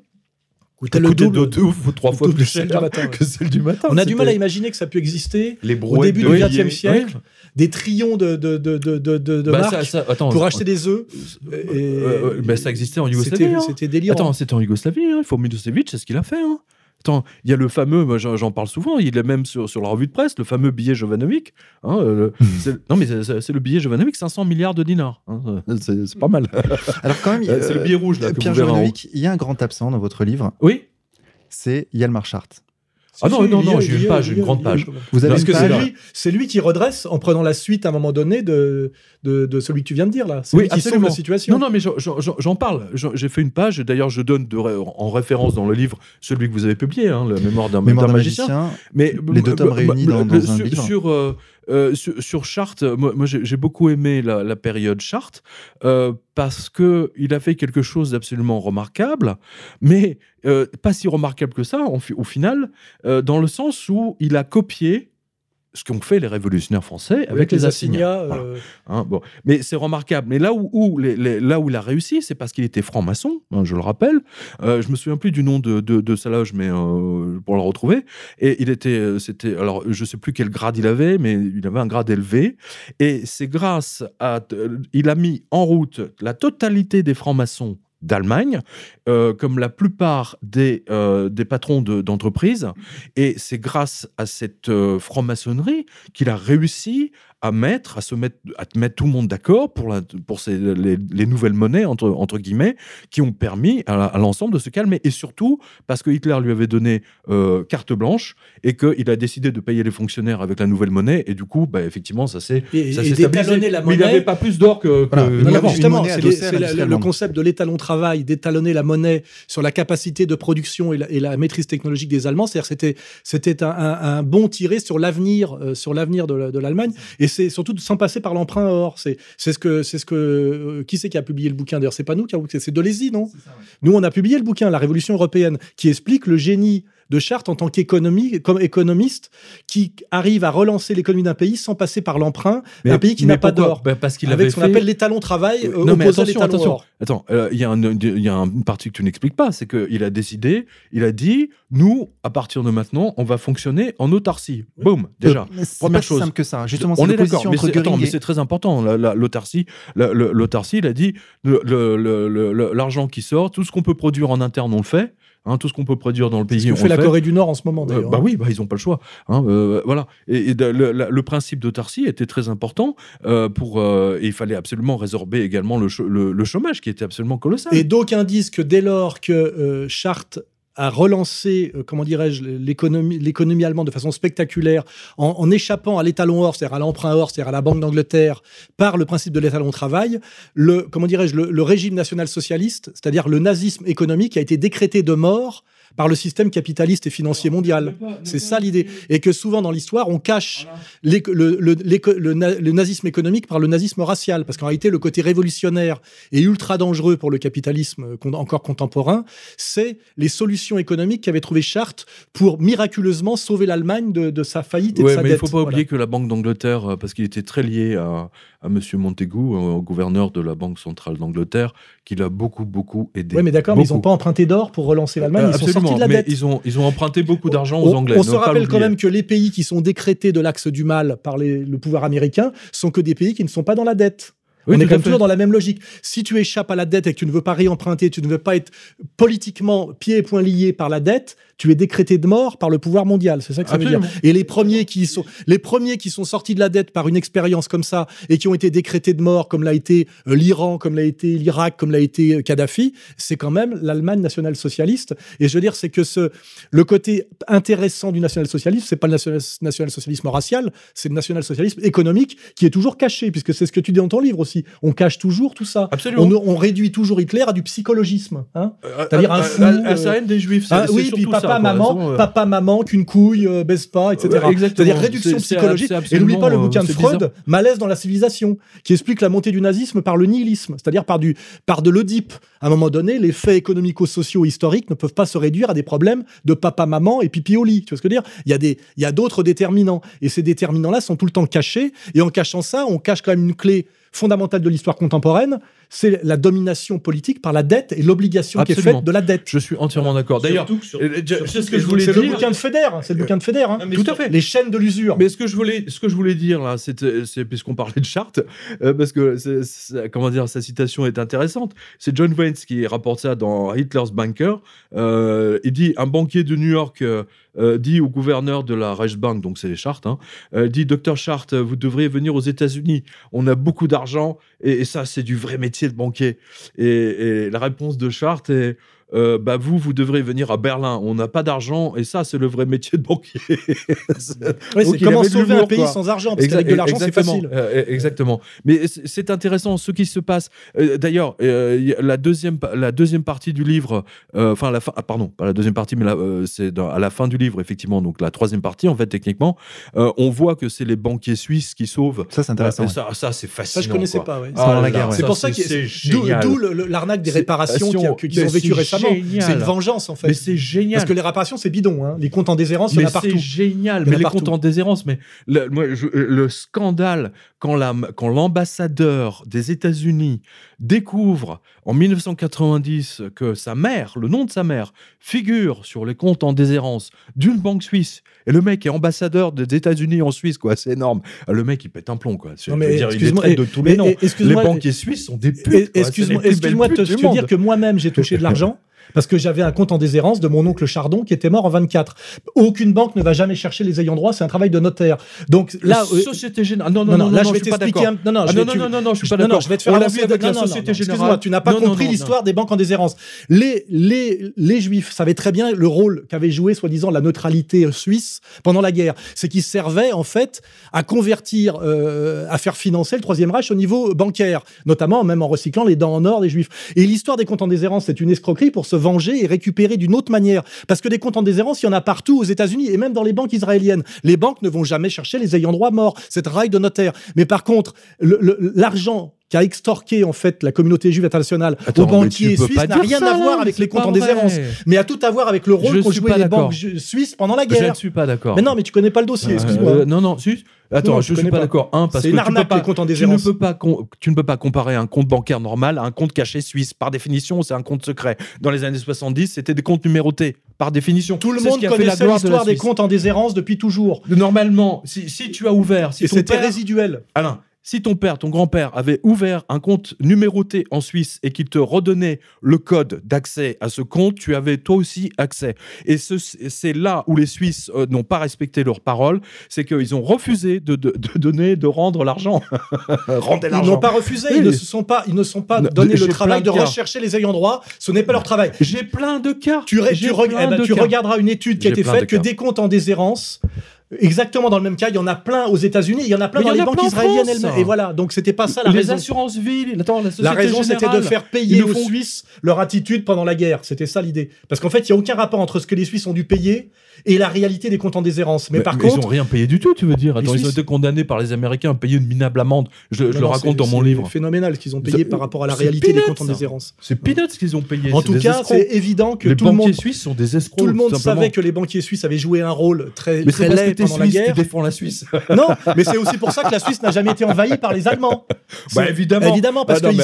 Coûtait le double, de deux ou trois fois plus cher du matin, ouais. que celle du matin. On a du mal à imaginer que ça a pu exister Les au début du. XXe siècle, des trions de, de, de, de, de, Bah, marques ça- ça- attends, pour acheter des œufs. euh, euh, bah, ça existait en Yougoslavie. C'était hein. délirant. Attends, c'était en Yougoslavie, hein. il faut Milosevic, c'est ce qu'il a fait. hein. Attends, il y a le fameux, moi, j'en parle souvent, il est même sur, sur la revue de presse, le fameux billet Jovanovic. hein, euh, le- c'est- non, mais c'est- le billet Jovanovic, 500 milliards de dinars. hein, euh, c'est c'est pas mal. Alors quand même, Euh, c'est le billet rouge, là, que Pierre. Jovanovic, il y a un grand absent dans votre livre, Oui c'est Yalmar Chart. Ah non, non, non, j'ai une a- page, une grande page. Vous avez Parce une que c'est page lui, c'est lui qui redresse en prenant la suite à un moment donné de, de, de celui que tu viens de dire là. C'est Oui, lui qui sauve absolument. la situation. Non, non, mais j'en- parle. J'ai fait une page, et d'ailleurs, je donne de en référence dans le livre celui que vous avez publié, hein, La mémoire d'un magicien. magicien. Mais Les deux tomes réunis dans- un sur, livre. Sur, euh, euh, sur, sur Chartres, moi, moi, j'ai beaucoup aimé la, période Chartres euh, parce que il a fait quelque chose d'absolument remarquable, mais euh, pas si remarquable que ça au final, euh, dans le sens où il a copié ce qu'ont fait les révolutionnaires français avec, les assignats. Voilà. euh, Hein, bon. Mais c'est remarquable. Mais là où, où les- les- là où il a réussi, c'est parce qu'il était franc-maçon, hein, je le rappelle. Euh, je me souviens plus du nom de, de, de sa loge, mais euh, pour le retrouver. Et il était, euh, c'était, alors je sais plus quel grade il avait, mais il avait un grade élevé. Et c'est grâce à, il a mis en route la totalité des francs-maçons d'Allemagne, euh, comme la plupart des, euh, des patrons de- d'entreprises. Et c'est grâce à cette euh, franc-maçonnerie qu'il a réussi à mettre, à se mettre, à mettre tout le monde d'accord pour, la, pour ces, les, les nouvelles monnaies, entre, entre guillemets, qui ont permis à, à l'ensemble de se calmer. Et surtout, parce que Hitler lui avait donné euh, carte blanche et qu'il a décidé de payer les fonctionnaires avec la nouvelle monnaie. Et du coup, bah, effectivement, ça s'est et, ça et s'est d'étalonner stabilisé. la Mais il monnaie. n'avait pas plus d'or que. Non, non, justement, monnaie c'est le concept de l'étalon travail, d'étalonner la monnaie sur la capacité de production et la, et la maîtrise technologique des Allemands. C'est-à-dire c'était c'était un, un- un bon tiré sur l'avenir euh, sur l'avenir de, la- de l'Allemagne et c'est surtout sans passer par l'emprunt or. C'est c'est ce que c'est ce que euh, qui c'est qui a publié le bouquin? D'ailleurs c'est pas nous qui avons c'est Deleuze non? Nous on a publié le bouquin La Révolution européenne qui explique le génie de Chartres en tant qu'économie, comme économiste, qui arrive à relancer l'économie d'un pays sans passer par l'emprunt d'un pays qui mais n'a pas d'or. bah, Parce qu'il Avec avait ce qu'on fait... appelle l'étalon travail euh, non, mais attention, l'étalon attention. or. Attends, euh, il y a, un- il y a un- une partie que tu n'expliques pas, c'est qu'il a décidé, il a dit, nous, à partir de maintenant, on va fonctionner en autarcie. Boum, déjà. Euh, mais c'est première pas si chose. simple que ça. Justement, on est d'accord, mais c'est mais et- très important. la- la- L'autarcie, la- l'autarcie, il a dit le- le- le- le- le- l'argent qui sort, tout ce qu'on peut produire en interne, on le fait. Hein, tout ce qu'on peut produire dans le pays, Ce que on fait le la fait. Corée du Nord en ce moment Euh, d'ailleurs. bah oui, bah, ils n'ont pas le choix. hein, euh, voilà. Et, le, la- le principe d'autarcie était très important euh, pour. et il fallait absolument résorber également le, le- le chômage qui était absolument colossal. Et d'aucuns disent que dès lors que euh, A relancé, euh, comment dirais-je, l'économie, allemande de façon spectaculaire, en, en échappant à l'étalon or, c'est-à-dire à l'emprunt or, c'est-à-dire à la Banque d'Angleterre, par le principe de l'étalon travail, le, comment dirais-je, le, le régime national-socialiste, c'est-à-dire le nazisme économique, a été décrété de mort par le système capitaliste et financier mondial. C'est ça l'idée. Et que souvent dans l'histoire, on cache le, le- l'éco- le na- le nazisme économique par le nazisme racial. Parce qu'en réalité, le côté révolutionnaire et ultra dangereux pour le capitalisme con- encore contemporain, c'est les solutions économiques qu'avait trouvé Chartres pour miraculeusement sauver l'Allemagne de, de sa faillite et Ouais, de sa mais dette. il faut pas Voilà. oublier que la Banque d'Angleterre, euh, parce qu'il était très lié à, à Monsieur Montaigu, euh, au gouverneur de la Banque centrale d'Angleterre, qui l'a beaucoup, beaucoup aidé. Oui, mais d'accord, mais ils n'ont pas emprunté d'or pour relancer l'Allemagne. Euh, ils sont absolument, sortis de la mais dette. ils ont, ils ont emprunté beaucoup d'argent aux On- Anglais. On, se rappelle quand même que les pays qui sont décrétés de l'axe du mal par les- le pouvoir américain sont que des pays qui ne sont pas dans la dette. Oui, on est toujours dans la même logique. Si tu échappes à la dette et que tu ne veux pas réemprunter, tu ne veux pas être politiquement pieds et poings liés par la dette, tu es décrété de mort par le pouvoir mondial. C'est ça que ça veut dire. Et les premiers qui sont les premiers qui sont sortis de la dette par une expérience comme ça et qui ont été décrétés de mort, comme l'a été euh, l'Iran, comme l'a été l'Irak, comme l'a été euh, Kadhafi, c'est quand même l'Allemagne nationale-socialiste. Et je veux dire, c'est que ce le côté intéressant du national-socialisme, c'est pas le national- national-socialisme racial, c'est le national-socialisme économique qui est toujours caché, puisque c'est ce que tu dis dans ton livre aussi. On cache toujours tout ça. Absolument. On, on réduit toujours Hitler à du psychologisme. Hein Euh, C'est-à-dire à- un à- fou, à- à euh, sa haine des Juifs. ah oui, puis papa, maman, Raison, euh, papa, maman, qu'une couille euh, baisse pas, etc. Ouais. C'est-à-dire réduction psychologique. Et n'oublie pas le absolument, bouquin de euh, Freud, bizarre. Malaise dans la civilisation, qui explique la montée du nazisme par le nihilisme, c'est-à-dire par, du, par de l'Oedipe. À un moment donné, les faits économico-sociaux historiques ne peuvent pas se réduire à des problèmes de papa, maman et pipi au lit. Tu vois ce que je veux dire? Il y a, des- il y a d'autres déterminants. Et ces déterminants-là sont tout le temps cachés. Et en cachant ça, on cache quand même une clé fondamentale de l'histoire contemporaine, c'est la domination politique par la dette et l'obligation qui est faite de la dette. Je suis entièrement d'accord. D'ailleurs, euh, c'est ce que je voulais C'est le dire. bouquin de Feder, c'est le bouquin de Feder. hein. Tout à fait. Les chaînes de l'usure. Mais ce que je voulais, ce que je voulais dire là, c'est puisqu'on parlait de charte, euh, parce que comment dire, sa citation est intéressante. C'est John Wayne qui rapporte ça dans Hitler's Banker. Euh, il dit un banquier de New York euh, euh, dit au gouverneur de la Reichsbank, donc c'est les chartes, hein, euh, dit Docteur Chart, vous devriez venir aux États-Unis. On a beaucoup d'argent et, et ça c'est du vrai métier de banquier. Et, et la réponse de Chart est euh, bah vous, vous devrez venir à Berlin. On n'a pas d'argent et ça, c'est le vrai métier de banquier. Ouais, Donc, comment sauver un pays quoi. sans argent, parce qu'avec de l'argent, c'est exactement, facile. euh, exactement. Mais c'est intéressant ce qui se passe. Euh, D'ailleurs, euh, la deuxième, la deuxième partie du livre, enfin la fin, ah, pardon, pas la deuxième partie, mais euh, c'est à la fin du livre effectivement. Donc la troisième partie, en fait, techniquement, euh, on voit que c'est les banquiers suisses qui sauvent. Ça, c'est intéressant. Euh, ouais. ça, ça c'est fascinant. Ça, je connaissais quoi. pas. ouais. Là, ouais. C'est pour ça que c'est d'où l'arnaque des réparations qu'ils ont vécu c'est récemment. C'est une vengeance en fait. Mais c'est génial. Parce que les réparations, c'est bidon. hein. Les comptes en déshérence, il y en a partout. c'est génial, mais les comptes en déshérence. Mais le, moi, je- le scandale quand la- quand l'ambassadeur des États-Unis découvre en 1990 que sa mère, le nom de sa mère, figure sur les comptes en déshérence d'une banque suisse, et le mec est ambassadeur des États-Unis en Suisse, quoi, c'est énorme. Le mec, il pète un plomb, quoi. Non, mais dire, il et- de tous les noms. Les banquiers suisses sont des putes. Excuse-moi excuse-moi de te dire que moi-même, j'ai touché de l'argent. Parce que j'avais un compte en déshérence de mon oncle Chardon qui était mort en 24. Aucune banque ne va jamais chercher les ayants droit, c'est un travail de notaire. Donc là, La Société Générale. Non, non, non, non, non, là non, je vais t'expliquer. Non, non, non, non, non, non, non, je suis pas non, non, d'accord. je vais te faire avec non, la non, non, Société non, Générale. Excuse-moi, tu n'as pas Non, non, compris non, l'histoire des banques en déshérence. Les, les, les Juifs savaient très bien le rôle qu'avait joué, soi-disant, la neutralité suisse pendant la guerre. C'est qu'ils servaient, en fait, à convertir, euh, à faire financer le Troisième Reich au niveau bancaire, notamment même en recyclant les dents en or des Juifs. Et l'histoire des comptes en déshérence, c'est une escroquerie pour se venger et récupérer d'une autre manière. Parce que des comptes en déshérence, il y en a partout aux États-Unis et même dans les banques israéliennes. Les banques ne vont jamais chercher les ayants droit morts. C'est un rail de notaire. Mais par contre, l'argent qui a extorqué en fait la communauté juive internationale Attends, aux banquiers tu suisses n'a rien ça, à voir avec les comptes en déshérence, mais a tout à voir avec le rôle Je qu'ont joué les banques suisses pendant la Je guerre. ne suis pas d'accord. Mais non, mais tu connais pas le dossier, Euh, excuse-moi. euh, non, non, si. Attends, Non, je tu suis pas pas. d'accord. Un, parce que une tu peux arnaque, pas, les comptes en tu ne peux pas, tu ne peux pas comparer un compte bancaire normal à un compte caché suisse. Par définition, c'est un compte secret. Dans les années 70, c'était des comptes numérotés. Par définition. Tout le monde connaissait l'histoire des comptes en déshérence depuis toujours. Normalement, si, si tu as ouvert, si Et c'était résiduel. Alain, si ton père, ton grand-père avait ouvert un compte numéroté en Suisse et qu'il te redonnait le code d'accès à ce compte, tu avais toi aussi accès. Et ce- c'est là où les Suisses euh, n'ont pas respecté leur parole, c'est qu'ils ont refusé de, de- de donner, de rendre l'argent. Rendez Ils l'argent. n'ont pas refusé, Oui. ils ne se sont pas, ils ne sont pas Non, donné le travail de rechercher les ayants droit. Ce n'est pas leur travail. J'ai plein de cas. Tu, eh ben, tu regarderas une étude qui a été faite que des comptes en déshérence, exactement dans le même cas, il y en a plein aux États-Unis, il y en a plein Mais dans y les banques France. elles-mêmes. Et voilà, donc c'était pas ça la les raison. assurances villes, attends, la, raison, c'était de faire ils payer aux font- Suisses leur attitude pendant la guerre. C'était ça l'idée. Parce qu'en fait, il n'y a aucun rapport entre ce que les Suisses ont dû payer et la réalité des comptes en déshérence. Mais, par ils contre, n'ont rien payé du tout, tu veux dire. Attends, ils ont été condamnés par les Américains à payer une minable amende. Je, je Non, le raconte c'est- dans mon c'est livre. phénoménal ce qu'ils ont payé C'est- par rapport à la c'est réalité des peanuts, comptes en déshérence. C'est peanuts qu'ils ont payé. En c'est tout cas, c'est évident que les tout le banquiers monde, suisses sont des escrocs. tout le monde savait que les banquiers suisses avaient joué un rôle très, très c'est laid pendant la suisse, tu guerre. défends la Suisse. Non, mais c'est aussi pour ça que la Suisse n'a jamais été envahie par les Allemands. Bah évidemment. Évidemment, parce Ah non, qu'ils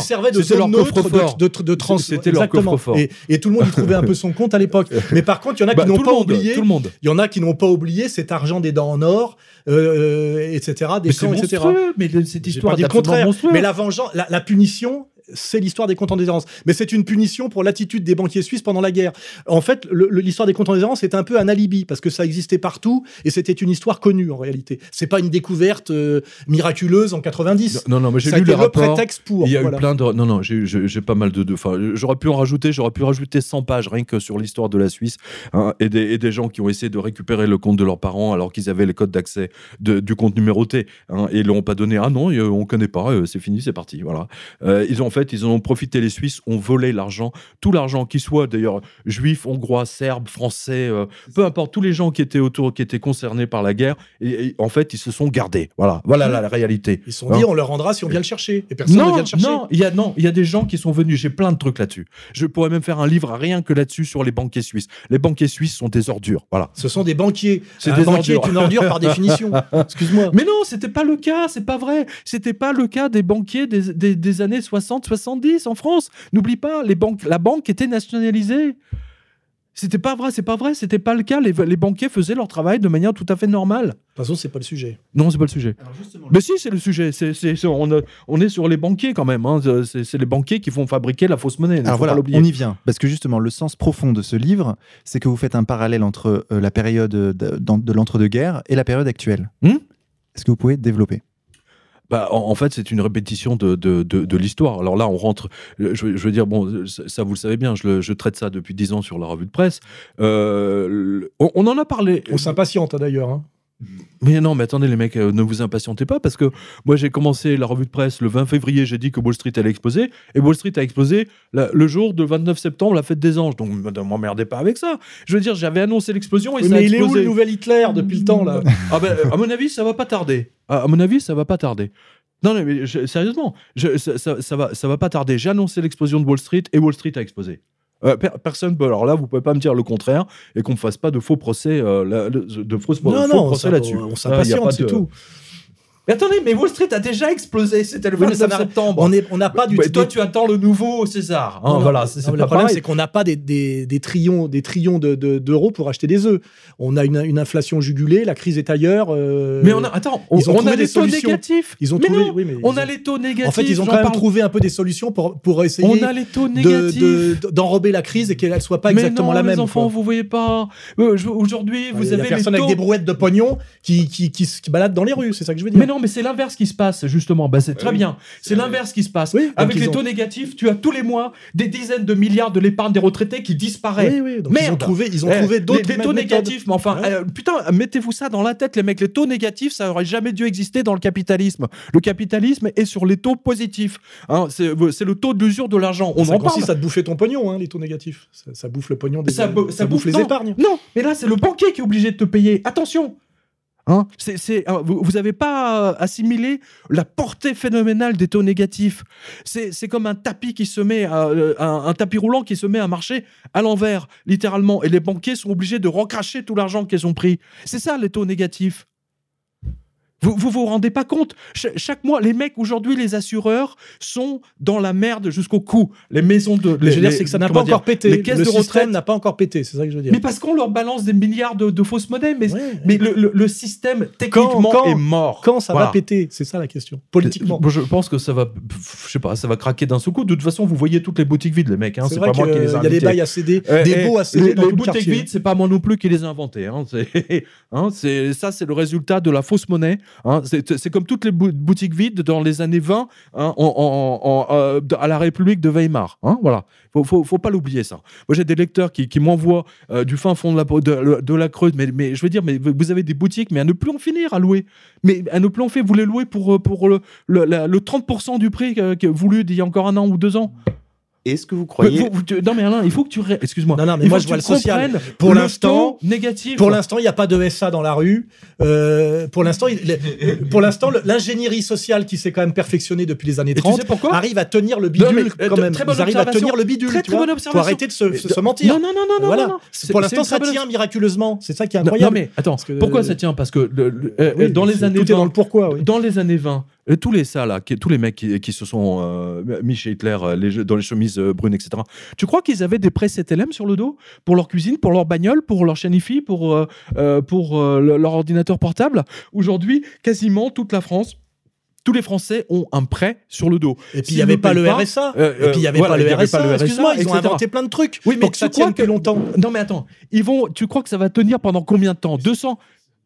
servaient, ils de zone neutre, de, de, de trans. C'était leur coffre-fort. Et, et tout le monde y trouvait un peu son compte à l'époque. Mais par contre, il y en a Bah, qui n'ont pas monde, oublié. Il y en a qui n'ont pas oublié cet argent des dents en or, euh, etc., des Mais camps, etc. monstrueux. Mais cette histoire est contraire. monstrueuse. Mais la vengeance, la, la punition, c'est l'histoire des comptes en déshérence. Mais c'est une punition pour l'attitude des banquiers suisses pendant la guerre. En fait, l'histoire des comptes en déshérence est un peu un alibi parce que ça existait partout et c'était une histoire connue en réalité. C'est pas une découverte euh, miraculeuse en 90. Non, non, mais j'ai lu le rapports. prétexte pour. Il y a voilà. eu plein de. Non, non, j'ai- pas mal de. de- Enfin, j'aurais pu en rajouter. J'aurais pu rajouter 100 pages rien que sur l'histoire de la Suisse hein, et, des, et des gens qui ont essayé de récupérer le compte de leurs parents alors qu'ils avaient les codes d'accès du compte numéroté hein, et ils l'ont pas donné. Ah non, euh, on connaît pas. euh, c'est fini, c'est parti. Voilà. Euh, ils ont. Fait, ils en ont profité. Les Suisses ont volé l'argent, tout l'argent, qui soit d'ailleurs juifs, hongrois, serbes, français, euh, peu importe, tous les gens qui étaient autour, qui étaient concernés par la guerre. Et, et en fait, ils se sont gardés. Voilà, voilà la, la réalité. Ils se sont dit, on le rendra si on vient le chercher. Et personne ne vient le chercher. Non, il y a non, il y a des gens qui sont venus. J'ai plein de trucs là-dessus. Je pourrais même faire un livre rien que là-dessus sur les banquiers suisses. Les banquiers suisses sont des ordures. Voilà. Ce sont des banquiers. C'est un des banquier ordures. est une ordure par définition. Excuse-moi. Mais non, c'était pas le cas, c'est pas vrai. C'était pas le cas des banquiers des, des- des années 60-70 en France. N'oublie pas, les banques, la banque était nationalisée. C'était pas vrai, c'est pas vrai, c'était pas le cas. Les, les banquiers faisaient leur travail de manière tout à fait normale. De toute façon, c'est pas le sujet. Non, c'est pas le sujet. Mais si, c'est le sujet. C'est, c'est- c'est- on, a- on est sur les banquiers quand même. hein. C'est, les banquiers qui font fabriquer la fausse monnaie. Alors voilà, on y vient. Parce que justement, le sens profond de ce livre, c'est que vous faites un parallèle entre euh, la période de, de- de l'entre-deux-guerres et la période actuelle. Hmm? Est-ce que vous pouvez développer? Bah, en, fait, c'est une répétition de, l'histoire. Alors là, on rentre. euh, Je, veux- dire, bon, ça, ça, vous le savez bien, je, traite ça depuis dix ans sur la revue de presse. Euh, on en a parlé. On s'impatiente hein, d'ailleurs. hein. Mais non, mais attendez, les mecs, euh, ne vous impatientez pas parce que moi, j'ai commencé la revue de presse le 20 février. J'ai dit que Wall Street allait exploser et Wall Street a explosé la- le jour de 29 septembre, la fête des anges. Donc, ne m'emmerdez pas avec ça. Je veux dire, j'avais annoncé l'explosion et Oui, ça a mais il est où explosé. le nouvel Hitler depuis le temps là Ah ben, à mon avis, ça va pas tarder. À, à mon avis, ça va pas tarder. Non, non, mais je- sérieusement, je- ça, ça- ça va, ça va pas tarder. J'ai annoncé l'explosion de Wall Street et Wall Street a explosé. Euh, per- personne peut. Alors là, vous pouvez pas me dire le contraire et qu'on me fasse pas de faux procès, euh, là, de, de faux, Non, faux non, on procès là-dessus. on s'impatiente, c'est tout. Mais attendez, mais Wall Street a déjà explosé. C'était le Oui, mais 29 ça n'a- septembre. On est- on n'a pas du Mais toi, des- tu attends le nouveau César. hein, Non, voilà, c'est le problème, c'est qu'on n'a pas des, des, des trillions, des trillions de- de- d'euros pour acheter des œufs. On a une, une inflation jugulée, la crise est ailleurs. euh, Mais on a, attends, on, ils ont on trouvé a des taux négatifs. Ils ont mais trouvé. non, oui, mais on a les taux négatifs. En fait, ils ont quand même parle. trouvé un peu des solutions pour, pour essayer On a les taux négatifs. de- d'enrober la crise et qu'elle ne soit pas mais exactement non, la même. les enfants, vous voyez pas. Euh, Aujourd'hui, Il vous y a avez les personne taux. avec des brouettes de pognon qui, qui, qui, se- baladent dans les rues, c'est ça que je veux dire. Mais non, mais c'est l'inverse qui se passe, justement. Bah, c'est très oui. bien. C'est l'inverse qui se passe. Oui, Avec les ont- taux négatifs, tu as tous les mois des dizaines de milliards de l'épargne des retraités qui disparaît. Oui, donc ils ont Merde. trouvé, ils ont Eh, trouvé les- d'autres des taux méthodes. négatifs, mais enfin, Ouais. euh, putain, mettez-vous ça dans la tête, les mecs. Les taux négatifs, ça aurait jamais dû exister dans le capitalisme. Le capitalisme est sur les taux positifs. Hein, c'est c'est le taux d'usure de l'argent. On ça en parle. à te bouffer ton pognon, hein, les taux négatifs. Ça, ça bouffe le pognon des Ça, ça bouffe les non, épargnes. Non, mais là, c'est le banquier qui est obligé de te payer. Attention Hein euh, vous n'avez pas euh, assimilé la portée phénoménale des taux négatifs. C'est, comme un tapis qui se met, euh, un, un tapis roulant qui se met à marcher à l'envers, littéralement. Et les banquiers sont obligés de recracher tout l'argent qu'ils ont pris. C'est ça les taux négatifs. Vous, vous vous rendez pas compte? Ch- Chaque mois, les mecs aujourd'hui, les assureurs sont dans la merde jusqu'au cou. Les maisons de, Mais les- je veux dire, c'est que ça n'a pas dire, encore pété. Les caisses le de système retraite n'a pas encore pété, c'est ça que je veux dire. mais parce qu'on leur balance des milliards de, de fausses monnaies, mais, Ouais. mais le, le- le système techniquement quand- est mort. Quand ça Voilà. va péter? C'est ça la question. Politiquement. Je pense que ça va, je sais pas, ça va craquer d'un seul coup. De toute façon, vous voyez toutes les boutiques vides, les mecs. Hein, c'est pas moi qui les ai y a des bails à céder, Eh, des eh, baux à céder les, dans les tout boutiques vides, c'est pas moi non plus qui les ai inventés. Hein, c'est, hein, c'est- ça, c'est le résultat de la fausse monnaie. Hein, c'est, comme toutes les bou- boutiques vides dans les années 20 hein, euh, à la République de Weimar. Hein, voilà, faut, pas l'oublier ça. Moi, j'ai des lecteurs qui, m'envoient euh, du fin fond de la, Creuse, mais, je veux dire, mais vous avez des boutiques, mais à ne plus en finir à louer. Mais à ne plus en finir, vous les louez pour, euh, le, le, la- le 30% du prix voulu d'il y a encore un an ou deux ans. Est-ce que vous croyez vous- vous- tu- non mais Alain, il faut que tu... ré- Excuse-moi. Non, non, mais Il moi, faut je vois le social. Pour l'instant- négatif. Pour l'instant, il n'y a pas de SA dans la rue. Euh, pour l'instant, il- le- pour l'instant, l'ingénierie sociale qui s'est quand même perfectionnée depuis les années Et tu 30 sais pourquoi arrive à tenir le Non, bidule mais, euh, quand même. très bonne Ils arrivent à observation. tenir le bidule. Très, bonne Faut observation. arrêter de se, se- Non, se mentir. Non, non, non, non, voilà. non, non. Pour l'instant, ça tient miraculeusement. C'est ça qui est Non, incroyable. Non, mais attends, Parce que- pourquoi ça tient? Parce que euh, dans les années tout est 20, dans le pourquoi. Dans les années 20, tous les ça là, qui- tous les mecs qui, qui se sont euh, mis chez Hitler, euh, les, dans les chemises euh, brunes, etc. Tu crois qu'ils avaient des presses LM sur le dos? Pour leur cuisine, pour leur bagnole, pour leur chaîne IFI, pour euh, pour euh, le- leur ordinateur portable? Aujourd'hui, quasiment toute la France. Tous les Français ont un prêt sur le dos. Et puis, il n'y avait pas le pas, RSA. euh, Et puis, il n'y avait voilà, pas le il y avait RSA. pas le RSA, Excuse-moi, ils ont inventé plein de trucs Oui, mais pour que ça crois que- longtemps. Non, mais attends, ils vont. Tu crois que ça va tenir pendant combien de temps? 200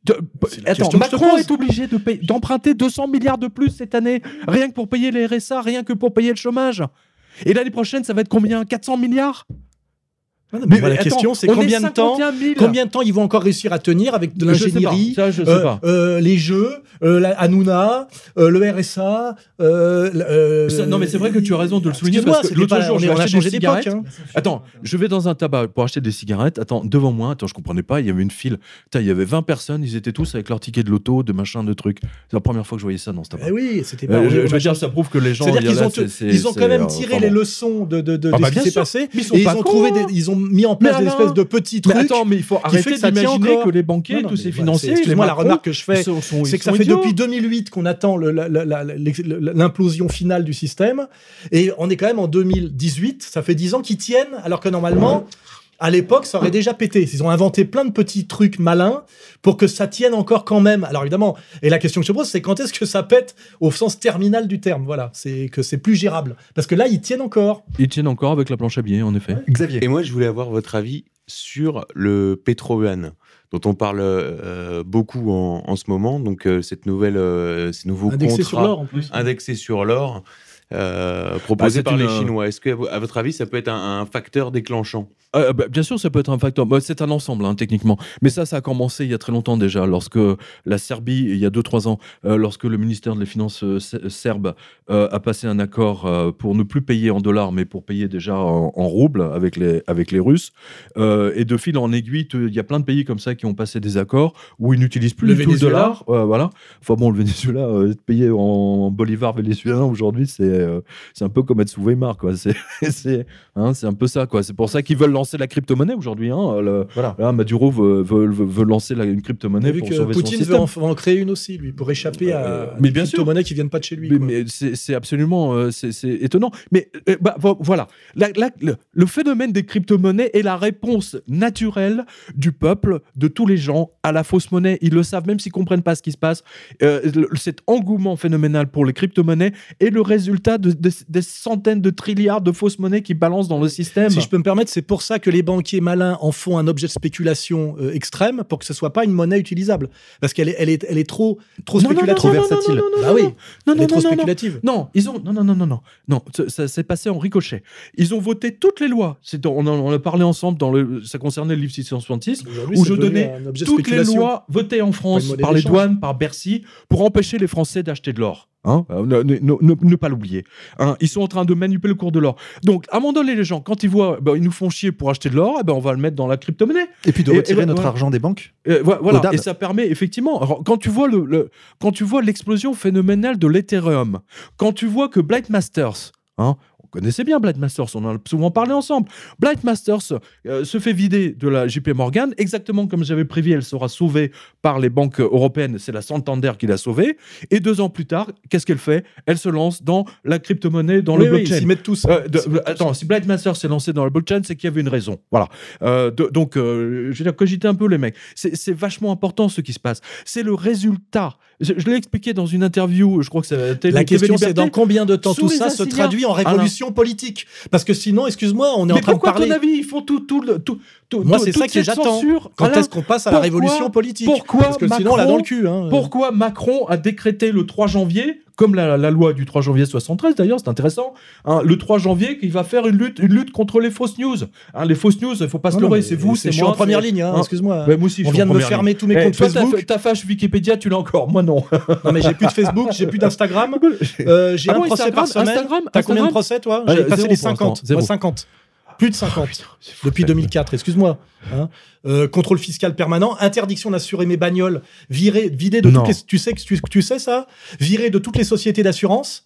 de- la Attends, Macron est obligé de d'emprunter 200 milliards de plus cette année, rien que pour payer les RSA, rien que pour payer le chômage. Et l'année prochaine, ça va être combien? 400 milliards? Ah non, mais la attends, question, c'est combien de temps 51 000. Combien de temps ils vont encore réussir à tenir avec de l'ingénierie je euh, euh, les jeux, euh, la Hanouna, euh, le RSA. Ça- non, mais c'est vrai que tu as raison de le souligner parce que l'autre jour, on j'ai acheté changé des d'époque. cigarettes. hein. Attends, je vais dans un tabac pour acheter des cigarettes. Attends, devant moi, attends, je comprenais pas, il y avait une file. Il y avait 20 personnes, ils étaient tous avec leur ticket de loto, de machin, de trucs. C'est la première fois que je voyais ça dans ce tabac. Eh oui, c'était je, veux dire, ça prouve que les gens. Ils ont quand même tiré les leçons de, Ah bah ce qui s'est passé. Ils ont trouvé des, mis en Mais place des alors espèces de petits Mais trucs. attends, mais il faut arrêter d'imaginer que les banquiers, Non, tous mais ces financiers, excuse-moi, la remarque que je fais, c'est que ça fait depuis 2008 qu'on attend l'implosion finale du système. Et on est quand même en 2018. Ça fait 10 ans qu'ils tiennent, alors que normalement, à l'époque, ça aurait déjà pété. Ils ont inventé plein de petits trucs malins pour que ça tienne encore quand même. Alors évidemment, et la question que je pose, c'est quand est-ce que ça pète au sens terminal du terme? Voilà, c'est que c'est plus gérable. Parce que là, ils tiennent encore. Ils tiennent encore avec la planche à billets, en effet. Xavier. Et moi, je voulais avoir votre avis sur le Petrovan, dont on parle euh, beaucoup en, en ce moment. Donc, euh, cette nouvelle, euh, ces nouveaux Indexé contrats sur l'or en plus. indexés sur l'or euh, proposés c'est par une, les euh, Chinois. Est-ce que, à votre avis, ça peut être un, un facteur déclenchant? Euh, bah, bien sûr, ça peut être un facteur. Bah, c'est un ensemble, hein, techniquement. Mais ça, ça a commencé il y a très longtemps déjà, lorsque la Serbie, il y a 2-3 ans, euh, lorsque le ministère des Finances ser- serbe euh, a passé un accord euh, pour ne plus payer en dollars, mais pour payer déjà en, en roubles avec les, avec les Russes. Euh, et de fil en aiguille, il y a plein de pays comme ça qui ont passé des accords où ils n'utilisent plus Le du tout le dollar. Euh, voilà. Enfin bon, le Venezuela, euh, être payé en bolivar vénézuélien aujourd'hui, c'est euh, c'est un peu comme être sous Weimar, quoi. C'est c'est hein, c'est un peu ça, quoi. C'est pour ça qu'ils veulent lancer la crypto-monnaie aujourd'hui. Hein. Le- Voilà. Là, Maduro veut, veut, veut- veut lancer la- une On crypto-monnaie a vu pour que Poutine veut en, va en créer une aussi, lui, pour échapper Euh, à mais des crypto-monnaies qui viennent pas de chez lui. Mais, c'est c'est absolument euh, c'est c'est étonnant. Mais euh, bah, vo- voilà, La- la- le, le phénomène des crypto-monnaies est la réponse naturelle du peuple, de tous les gens, à la fausse monnaie. Ils le savent, même s'ils comprennent pas ce qui se passe. Euh, le- cet engouement phénoménal pour les crypto-monnaies est le résultat de, de- des centaines de trilliards de fausses monnaies qui balancent dans le système. Si je peux me permettre, c'est pour ça que les banquiers malins en font un objet de spéculation euh, extrême pour que ce soit pas une monnaie utilisable. Parce qu'elle est, elle est, elle est trop, spéculative. Trop versatile. non, non, Bah oui, non, elle non, est trop non, non, non. spéculative. Non, ils ont non non non non non non ça, s'est passé en ricochet. Ils ont voté toutes les lois. C'est on en, a parlé ensemble dans le ça concernait le livre 666 Aujourd'hui, où je donnais toutes les lois votées en France par les douanes, par Bercy pour empêcher les Français d'acheter de l'or. Hein Euh, ne, ne- ne- ne- ne pas l'oublier. Hein, ils sont en train de manipuler le cours de l'or. Donc, à un moment donné, les gens, quand ils voient, ben, ils nous font chier pour acheter de l'or, eh ben, on va le mettre dans la crypto-monnaie. Et puis de Et- et retirer notre voilà. argent des banques. Euh, vo- voilà, et ça permet effectivement. alors, quand tu vois le, le- quand tu vois l'explosion phénoménale de l'Ethereum, quand tu vois que Blight Masters, hein, on connaissait bien Blight Masters, on en a souvent parlé ensemble. Blight Masters euh, se fait vider de la JP Morgan, exactement comme j'avais prévu, elle sera sauvée par les banques européennes. C'est la Santander qui l'a sauvée. Et deux ans plus tard, qu'est-ce qu'elle fait? Elle se lance dans la crypto-monnaie, dans Oui, le oui, blockchain. ils mettent tous. Euh, s'y mettent tous. attends, si Blight Master s'est lancé dans le blockchain, c'est qu'il y avait une raison. Voilà. Euh, de- donc, euh, je veux dire, cogitez un peu les mecs. C'est vachement important ce qui se passe. C'est le résultat. Je, je l'ai expliqué dans une interview, je crois que c'est La question, c'est dans combien de temps Sous tout ça se traduit en révolution politique Parce que sinon, excuse-moi, on est en Mais train de pourquoi, à parler. ton avis, ils font tout, tout, le- tout, tout- Moi, c'est ça que j'attends. Quand est-ce qu'on passe à la pourquoi- révolution politique pourquoi Parce que sinon, on l'a Macron- dans le cul. hein. Pourquoi Macron a décrété le 3 janvier, comme la, la loi du 3 janvier 73 d'ailleurs, c'est intéressant, hein, le 3 janvier qu'il va faire une lutte, une lutte contre les fausses news. Hein, les fausses news, il faut pas se non, leurrer, c'est vous, c'est Je suis moi. en première ligne, hein, hein. excuse-moi. Ouais, moi aussi, je On vient en de me fermer tous mes comptes Eh, toi, ta- Facebook. Ta, page Wikipédia, tu l'as encore, moi non. Non, mais j'ai plus de Facebook, j'ai plus d'Instagram. Euh, j'ai Ah un bon, procès Instagram, par semaine. T'as combien de procès, toi? Ah, J'ai passé les pour l'instant, 50. zéro. Moi, 50. Plus de 50. Depuis 2004, excuse-moi. Hein. Euh, contrôle fiscal permanent, interdiction d'assurer mes bagnoles, virer, vider de Non. toutes les, tu sais que tu, tu sais ça, virer de toutes les sociétés d'assurance,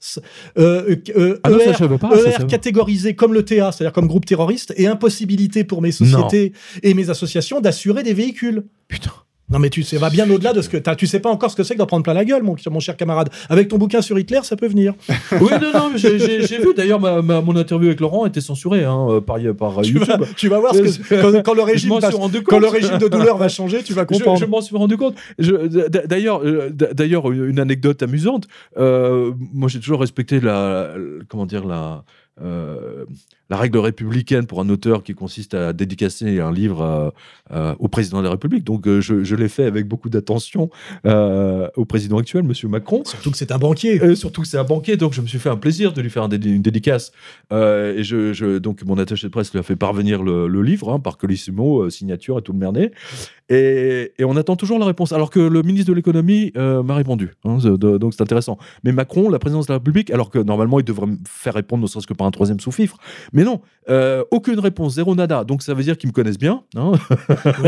euh, euh, Ah ER, pas, ER catégorisé comme le TA, c'est-à-dire comme groupe terroriste, et impossibilité pour mes sociétés et mes associations d'assurer des véhicules. Putain. Non mais tu sais, va bien au-delà de ce que t'as. Tu sais pas encore ce que c'est que d'en prendre plein la gueule, mon, mon cher camarade. Avec ton bouquin sur Hitler, ça peut venir. Oui, non, non, j'ai- vu. D'ailleurs, ma, ma- mon interview avec Laurent était censurée hein, euh, par, par Tu vas, YouTube. tu vas voir ce que, quand, quand le Je régime quand le régime de douleur va changer, tu vas Je, comprendre. je m'en suis rendu compte. Je- D'ailleurs, euh, d'ailleurs, une anecdote amusante. euh, moi, j'ai toujours respecté la, la- comment dire la, euh, la règle républicaine pour un auteur qui consiste à dédicacer un livre au président de la République. Donc je, je l'ai fait avec beaucoup d'attention au président actuel, Monsieur Macron. Surtout que c'est un banquier. surtout que c'est un banquier, donc je me suis fait un plaisir de lui faire une dédicace. et je, je, donc mon attaché de presse lui a fait parvenir le, livre hein, par Colissimo, signature et tout le merdet. Et, et, on attend toujours la réponse. Alors que le ministre de l'économie m'a répondu. Hein, donc c'est intéressant. Mais Macron, la présidence de la République, alors que normalement il devrait me faire répondre ne serait-ce que par un troisième sous-fifre. Mais non, euh, aucune réponse, zéro nada. Donc ça veut dire qu'ils me connaissent bien. Hein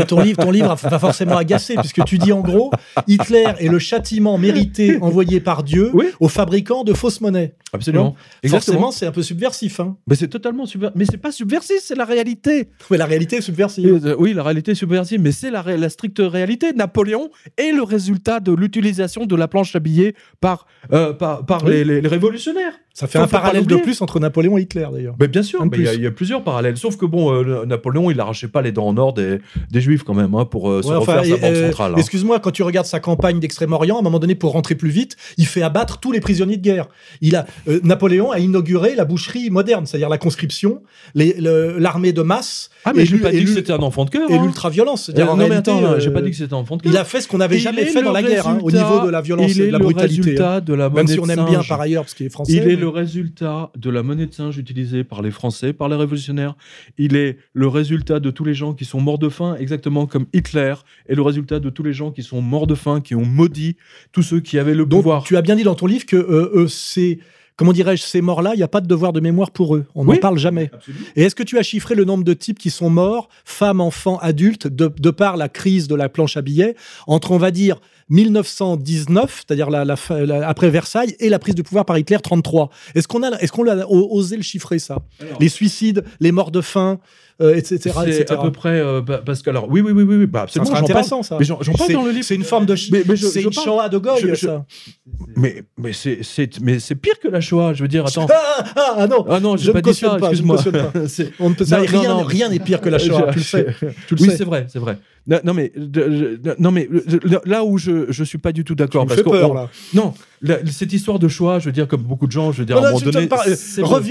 ton livre, ton livre va forcément agacer, puisque tu dis en gros, Hitler est le châtiment mérité envoyé par Dieu aux fabricants de fausses monnaies. Absolument. Forcément, c'est un peu subversif. Hein. Mais c'est totalement subversif. Mais c'est pas subversif, c'est la réalité. Mais la réalité est subversive. Euh, oui, la réalité est subversive, mais c'est la, la, stricte réalité. Napoléon est le résultat de l'utilisation de la planche à billets par, euh, par, par les, les, révolutionnaires. Ça fait un parallèle de plus entre Napoléon et Hitler, d'ailleurs. Mais bien sûr, il y, y, a plusieurs parallèles. Sauf que, bon, euh, Napoléon, il n'arrachait pas les dents en or des, des Juifs, quand même, hein, pour se refaire sa banque centrale. Hein. Excuse-moi, quand tu regardes sa campagne d'Extrême-Orient, à un moment donné, pour rentrer plus vite, il fait abattre tous les prisonniers de guerre. Il a, Napoléon a inauguré la boucherie moderne, c'est-à-dire la conscription, l'armée de masse. Ah, mais je n'ai pas dit que c'était un enfant de cœur. Et hein. l'ultra-violence. Euh, non, mais attends, euh, j'ai pas dit que c'était un enfant de cœur. Il a fait ce qu'on n'avait jamais fait dans la guerre, hein, au niveau de la violence et de la brutalité. Hein. De la Même si on aime bien par ailleurs, parce qu'il est français. Il est le résultat de la monnaie de singe utilisée par les Français, par les révolutionnaires. Il est le résultat de tous les gens qui sont morts de faim, exactement comme Hitler est le résultat de tous les gens qui sont morts de faim, qui ont maudit tous ceux qui avaient le pouvoir. Tu as bien dit dans ton livre que euh, c'est comment dirais-je, ces morts-là, il n'y a pas de devoir de mémoire pour eux. On n'en parle jamais. Et est-ce que tu as chiffré le nombre de types qui sont morts, femmes, enfants, adultes, de, par la crise de la planche à billets, entre, on va dire, 1919, c'est-à-dire la, après Versailles, et la prise de pouvoir par Hitler 33. Est-ce qu'on a, est-ce qu'on a osé le chiffrer ça? Les suicides, les morts de faim, euh, etc. C'est à peu près euh, bah, parce que alors oui oui oui oui bah absolument. Ça intéressant ça. Mais j'en parle dans le livre. C'est une forme de mais, mais c'est une Shoah de Goy ça. Mais mais c'est c'est mais c'est pire que la Shoah. Je veux dire attends. Ah, ah, ah non. Ah non, je pas dit ça. Excuse-moi. On ne peut pas. Rien rien n'est pire que la Shoah. Tu le sais. Oui c'est vrai c'est vrai. Non, mais, non, mais là où je ne suis pas du tout d'accord. parce peur, là. Non, cette histoire de choix, je veux dire, comme beaucoup de gens, je veux dire, à un moment donné.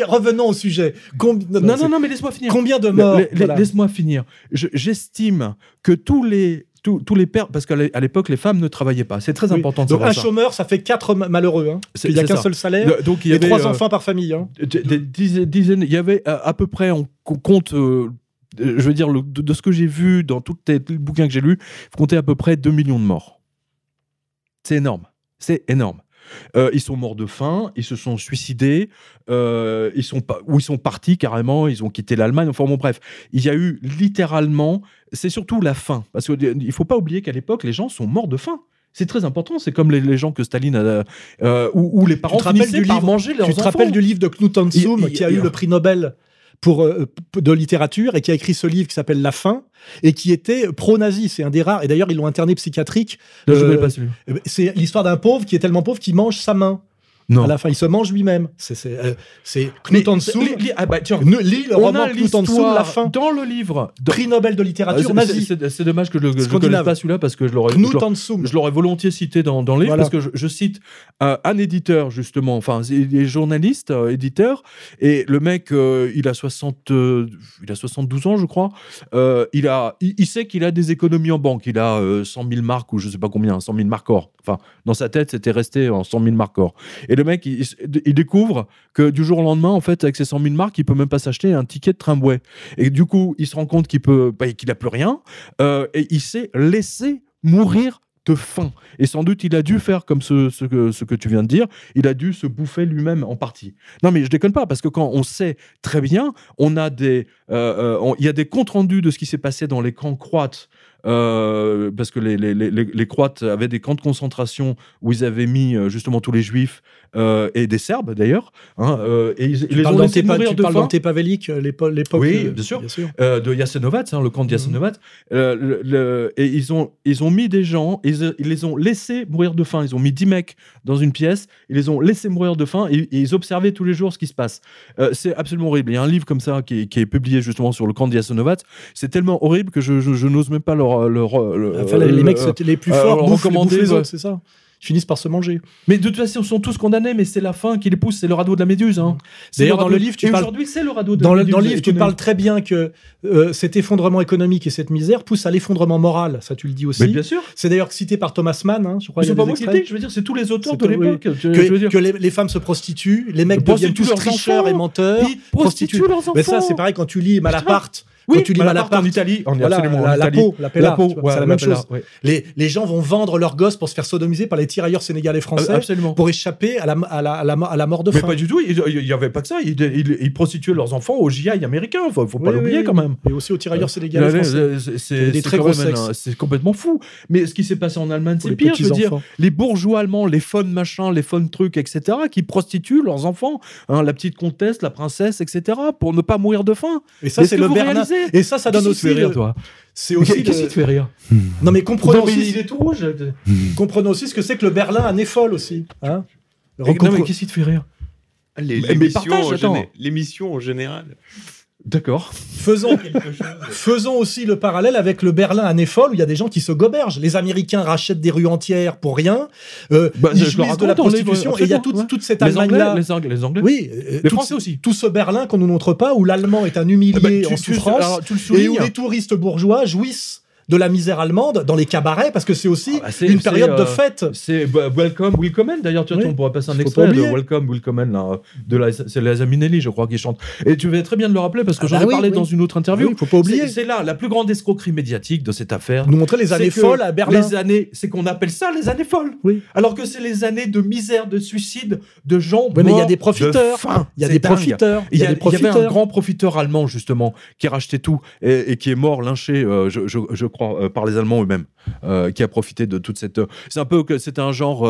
revenons au sujet. non, non, non, mais laisse-moi finir. Combien de morts Laisse-moi finir. J'estime que tous les tous, les pères, parce qu'à l'époque, les femmes ne travaillaient pas. C'est très important de Donc, un chômeur, ça fait quatre malheureux. Hein, il n'y a qu'un seul salaire. donc, il y avait, et trois euh, enfants par famille. Hein. Des dizaines, il y avait euh, à peu près, on compte euh, je veux dire, de, ce que j'ai vu dans tous les, bouquins que j'ai lus, il faut compter à peu près 2 millions de morts. C'est énorme. C'est énorme. Euh, ils sont morts de faim, ils se sont suicidés, euh, ils sont ou ils sont partis carrément, ils ont quitté l'Allemagne. Enfin bon, bref, il y a eu littéralement, c'est surtout la faim, parce qu'il ne faut pas oublier qu'à l'époque, les gens sont morts de faim. C'est très important. C'est comme les, gens que Staline a, euh, où, les parents finissaient par manger leurs enfants. Tu te rappelles du livre de Knut Hansum qui a eu le prix Nobel? Pour, euh, de littérature et qui a écrit ce livre qui s'appelle La fin et qui était pro-nazi. C'est un des rares. Et d'ailleurs, ils l'ont interné psychiatrique. Euh, c'est l'histoire d'un pauvre qui est tellement pauvre qu'il mange sa main. Non. À la fin, il se mange lui-même. C'est euh, Knut Hansum. Ah bah, tiens, lis le roman Knut La fin. Dans le livre. Prix Nobel de littérature ah, nazi. C'est dommage que je ne connaisse pas celui-là parce que je l'aurais je l'aurais volontié cité dans, dans le livre parce que je, cite un éditeur justement, enfin, il est journaliste, euh, éditeur, et le mec, euh, il, a 60, euh, il a 72 ans, je crois. il, a, il, sait qu'il a des économies en banque. Il a 100 000 marques ou je sais pas combien, 100 000 marques or. Enfin, dans sa tête, c'était resté en 100 000 marques or. Et le mec, il, découvre que du jour au lendemain, en fait, avec ses 100 000 marques, il peut même pas s'acheter un ticket de tramway. Et du coup, il se rend compte qu'il peut, bah, qu'il a plus rien, euh, et il s'est laissé mourir de faim. Et sans doute, il a dû faire comme ce, ce, que, ce que tu viens de dire, il a dû se bouffer lui-même en partie. Non, mais je déconne pas, parce que quand on sait très bien, on a des, euh, euh, il y a des comptes rendus de ce qui s'est passé dans les camps croates euh, parce que les, les, les, les, Croates avaient des camps de concentration où ils avaient mis euh, justement tous les Juifs euh, et des Serbes d'ailleurs. Hein, et ils, les ont laissés mourir tu de parles l'époque oui, bien sûr, de Jasenovac, hein, le camp de mhm. Jasenovac. et ils ont, ils ont mis des gens, ils, ils, les ont laissés mourir de faim. Ils ont mis 10 mecs dans une pièce, ils les ont laissés mourir de faim et, ils observaient tous les jours ce qui se passe. c'est absolument horrible. Il y a un livre comme ça qui est, qui est publié justement sur le camp de Jasenovac. C'est tellement horrible que je, je, je n'ose même pas leur le, les mecs les plus forts bouffent, les, c'est ça finissent par se manger. Mais de toute façon, ils sont tous condamnés, mais c'est la fin qui les pousse, c'est le radeau de la méduse. Hein. D'ailleurs, le dans le livre, tu parles- aujourd'hui, c'est le radeau de Dans la le, méduse. dans le livre, tu parles très bien que euh, cet effondrement économique et cette misère poussent à l'effondrement moral. Ça, tu le dis Mais aussi. bien sûr. C'est d'ailleurs cité par Thomas Mann, hein, je crois. C'est pas moi qui le je veux dire, c'est tous les auteurs de oui. l'époque. Que, les, les femmes se prostituent, les mecs deviennent tous tricheurs et menteurs. Ils prostituent leurs enfants. Mais ça, c'est pareil quand tu lis Malaparte. Oui, quand tu lis Malaparte Malaparte, en Italie, en Voilà, absolument, en la, la Italie. peau, la pella, La peau, ouais, c'est la la même chose. ouais. Les, les gens vont vendre leurs gosses pour se faire sodomiser par les tirailleurs sénégalais français Euh, Absolument. pour échapper à la, à la, à la, à la mort de Mais faim. pas du tout, il n'y avait pas que ça. Ils, ils- ils prostituaient leurs enfants au GI américain. Faut, faut pas Oui, l'oublier quand même. Et aussi aux tirailleurs Là, sénégalais français. c'est- Des très gros un- c'est complètement fou. Mais ce qui s'est passé en Allemagne, c'est pire. Je veux dire, les bourgeois allemands, les fun machins, les fun trucs, etc., qui prostituent leurs enfants, hein, la petite comtesse, la princesse, etc., pour ne pas mourir de faim. Et ça, c'est le réalisez Et ça, ça donne aussi. rire, toi C'est aussi. Qu'est-ce qui te fait rire Non, mais comprenons aussi, il est tout rouge. comprenons aussi ce que c'est que le Berlin à nez folle aussi. Hein Non, mais qu'est-ce qui te fait rire géné- l'émission en général. D'accord. Faisons, faisons aussi le parallèle avec le Berlin à nez folle où il y a des gens qui se gobergent. Les Américains rachètent des rues entières pour rien. Euh, Bah, ils jouissent de la prostitution et il y a toute, absolument, toute cette Allemagne-là. les Anglais, les Anglais. Oui, euh, Les tout Français aussi. Tout ce Berlin qu'on nous montre pas où l'allemand est un humilié Eh ben, tu- en souffrance alors, tu le et où les touristes bourgeois jouissent de la misère allemande dans les cabarets parce que c'est aussi Ah bah, une période de euh, fête. C'est bah, Welcome, Willkommen. D'ailleurs, tu vois, Oui. on pourrait passer un extrait de. Welcome, Willkommen, là, de la, c'est Liza Minnelli, je crois, qui chante. Et tu vas très bien de le rappeler parce que Ah j'en bah ai oui, parlé oui. dans une autre interview. Il faut pas oublier. C'est- là la plus grande escroquerie médiatique de cette affaire. Nous montrer les années folles à Berlin. Les années, c'est qu'on appelle ça les années folles. Oui. Alors que c'est les années de misère, de suicide, de gens. Ouais, mais il y a des de profiteurs. Il y a des dingue. profiteurs. Il y, a- des y avait un grand profiteur allemand, justement, qui a racheté tout et, et qui est mort lynché, euh, je, je- je crois, euh, par les Allemands eux-mêmes, euh, qui a profité de toute cette. euh, C'est un peu que c'était un genre.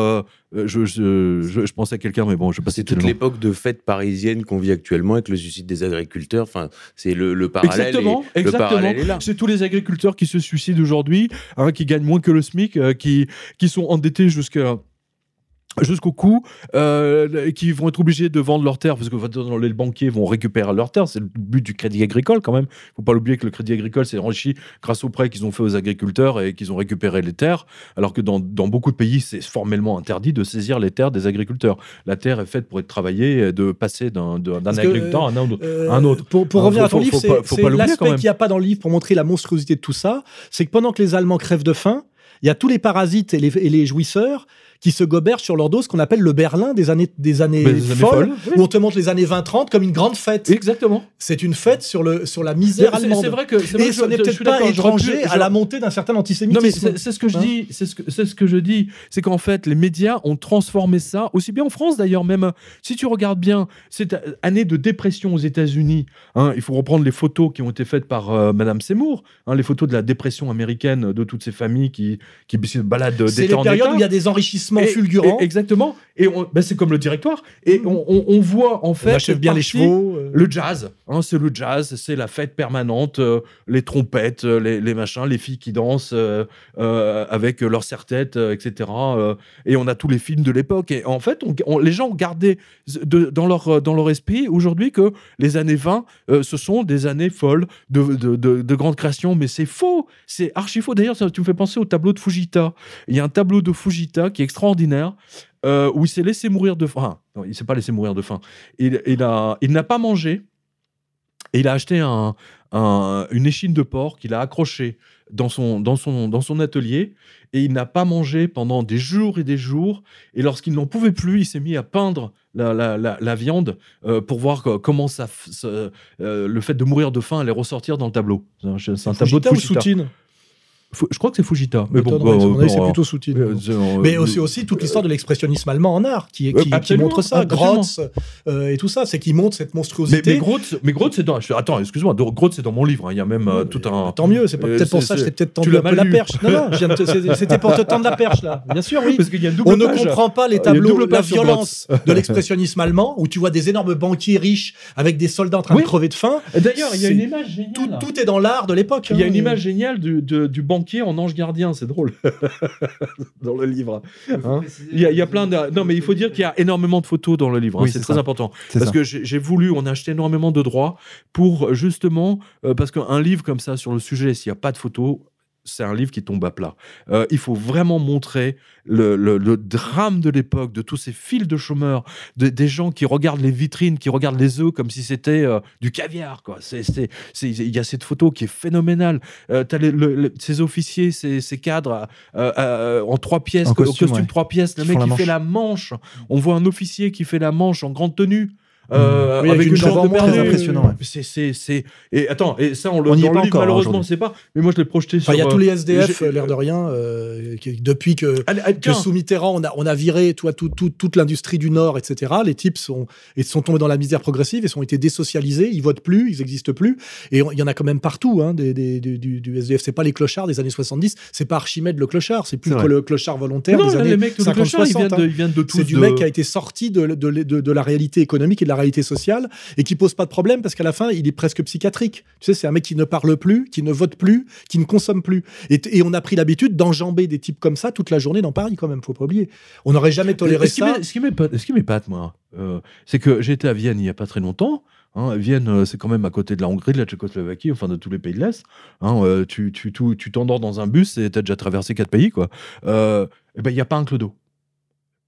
je, je, je, je pensais à quelqu'un, mais bon, je sais pas si C'est toute l'époque de fête parisienne qu'on vit actuellement avec le suicide des agriculteurs. Enfin, c'est le, le parallèle. Exactement, là. C'est tous les agriculteurs qui se suicident aujourd'hui, hein, qui gagnent moins que le SMIC, qui, qui sont endettés jusqu'à jusqu'au cou, euh, qui vont être obligés de vendre leurs terres, parce que les banquiers vont récupérer leurs terres, c'est le but du crédit agricole quand même. Il faut pas l'oublier que le crédit agricole s'est enrichi grâce aux prêts qu'ils ont fait aux agriculteurs et qu'ils ont récupéré les terres, alors que dans, dans beaucoup de pays, c'est formellement interdit de saisir les terres des agriculteurs. La terre est faite pour être travaillée, et de passer d'un que, agriculteur à un autre. Euh, un autre. Pour, pour Hein, revenir faut- à ton faut- livre, c'est l'aspect qu'il n'y a pas dans le livre pour montrer la monstruosité de tout ça. C'est que pendant que les Allemands crèvent de faim, il y a tous les parasites et les, et les jouisseurs qui se gobergent sur leur dos, ce qu'on appelle le Berlin des années, des années, des années folles, folles, oui. où on te montre les années 20-30 comme une grande fête. Exactement. C'est une fête sur, le, sur la misère allemande. C'est vrai que vrai Et ce n'est peut-être pas étranger à la montée d'un certain Non mais antisémitisme. c'est ce que je Hein dis, c'est ce que c'est ce que je dis, c'est qu'en fait les médias ont transformé ça, aussi bien en France d'ailleurs même. Si tu regardes bien cette année de dépression aux États-Unis, hein, il faut reprendre les photos qui ont été faites par euh, Madame Seymour, hein, les photos de la dépression américaine de toutes ces familles qui qui se baladent c'est les périodes où il y a des enrichissements Et- et- exactement. Et on- ben, c'est comme le directoire. Et on, on- on voit en on fait achève bien les chevaux. euh. le jazz, hein, c'est le jazz, c'est la fête permanente, euh, les trompettes, euh, les, les machins, les filles qui dansent euh, euh, avec leur serre-tête, euh, etc. euh, et on a tous les films de l'époque. Et en fait, on- on- les gens ont gardé de- dans, leur, dans leur esprit aujourd'hui que les années 20, euh, ce sont des années folles de, de, de- de grande création. Mais c'est faux, c'est archi faux. D'ailleurs, tu me fais penser au tableau de Fujita. Il y a un tableau de Fujita qui est extraordinaire. euh, où il s'est laissé mourir de faim. Non, il s'est pas laissé mourir de faim. Il, il a, il n'a pas mangé. Et il a acheté un, un- une échine de porc qu'il a accrochée dans son, dans, son, dans son atelier. Et il n'a pas mangé pendant des jours et des jours. Et lorsqu'il n'en pouvait plus, il s'est mis à peindre la, la, la, la viande euh, pour voir co- comment ça, euh, le fait de mourir de faim allait ressortir dans le tableau. C'est un, tableau de Fujita ou. Soutine? Je crois que c'est Fujita. Mais bon, c'est euh, plutôt Soutine. euh, Mais aussi, aussi toute l'histoire de l'expressionnisme allemand en art qui, qui, qui absolument, montre ça. Grotz euh, et tout ça, c'est qui montre cette monstruosité. mais mais Groth, c'est dans. je- Attends, excuse-moi, Groth, c'est dans mon livre. hein. Il y a même euh, tout un. Tant mieux, c'est peut-être pour ça que c'est- j'étais peut-être tendu un peu la perche. Non, non, je c'était pour te tendre la perche là. Bien sûr, oui. Parce qu'il y a une double On ne comprend pas les tableaux, la violence de l'expressionnisme allemand, où tu vois des énormes banquiers riches avec des soldats en train de crever de faim. D'ailleurs, il y a une image géniale. Tout, est dans l'art de l'époque. Il y a hein. une image géniale du, du banquier en ange gardien, c'est drôle. dans le livre. Hein il, y a, il y a plein de. Non, mais il faut dire qu'il y a énormément de photos dans le livre. hein. Oui, c'est c'est très ça. important. C'est Parce ça. que j'ai j'ai voulu, on a acheté énormément de droits pour justement. euh, parce qu'un livre comme ça sur le sujet, s'il n'y a pas de photos, c'est un livre qui tombe à plat. Euh, il faut vraiment montrer le, le- le drame de l'époque, de tous ces fils de chômeurs, de- des gens qui regardent les vitrines, qui regardent les œufs comme si c'était euh, du caviar. Il y a cette photo qui est phénoménale. Euh, le- ces officiers, ces, ces cadres euh, en trois pièces, En costume, ouais. trois pièces, le mec qui manche. fait la manche. On voit un officier qui fait la manche en grande tenue. Euh, Oui, avec avec une une jambe de perdu. très impressionnant, ouais. C'est, c'est, c'est... Et attends, et ça, on le, On n'y est dans pas le livre, encore, hein, malheureusement, sait pas. Mais moi, je l'ai projeté sur. Enfin, il y a tous les euh, SDF, j'ai- l'air de rien, euh, qui- depuis que Allez, allez, que tiens. sous Mitterrand, on a, on a viré toi, tout- tout- toute l'industrie du Nord, etc. Les types sont, ils sont tombés dans la misère progressive et sont été désocialisés. Ils votent plus, ils n'existent plus. Et il y en a quand même partout, hein, des, des- du, du- du SDF. C'est pas les clochards des années 70, c'est pas Archimède le clochard, c'est plus C'est que le clochard volontaire Non, des là, années les mecs de 50 Clochard, ils viennent 60. de, ils viennent de tous. C'est du mec qui a été sorti de, de, de- de la réalité économique et de la réalité sociale et qui pose pas de problème parce qu'à la fin, il est presque psychiatrique. Tu sais, c'est un mec qui ne parle plus, qui ne vote plus, qui ne consomme plus. Et, et on a pris l'habitude d'enjamber des types comme ça toute la journée dans Paris, quand même, faut pas oublier. On n'aurait jamais toléré ce ça. Ce qui m'épate, ce qui m'épate, moi, euh, c'est que j'étais à Vienne il n'y a pas très longtemps. hein. Vienne, euh, c'est quand même à côté de la Hongrie, de la Tchécoslovaquie, enfin de tous les pays de l'Est. hein. Euh, tu tu, tu, tu t'endors dans un bus et tu as déjà traversé quatre pays. quoi. Euh, eh ben, il n'y a pas un clodo.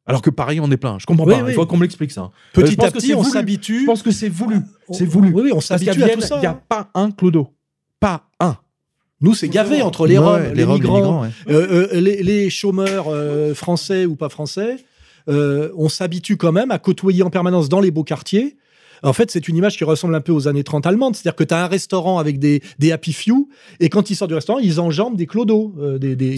Alors que Paris, on est plein. Je comprends Oui, pas. oui. Il faut qu'on me l'explique ça. Petit à petit, on s'habitue. Je pense que c'est voulu. C'est voulu. Oui, oui, on s'habitue à tout ça. il n'y a hein. pas un clodo. Pas un. Nous, c'est gavé entre les Roms, ouais, les, migrants, ouais. euh, euh, les, les chômeurs euh, français ou pas français. On s'habitue quand même à côtoyer en permanence dans les beaux quartiers. En fait, c'est une image qui ressemble un peu aux années 30 allemandes. C'est-à-dire que tu as un restaurant avec des, des happy few, et quand ils sortent du restaurant, ils enjambent des clodos. euh, des, des-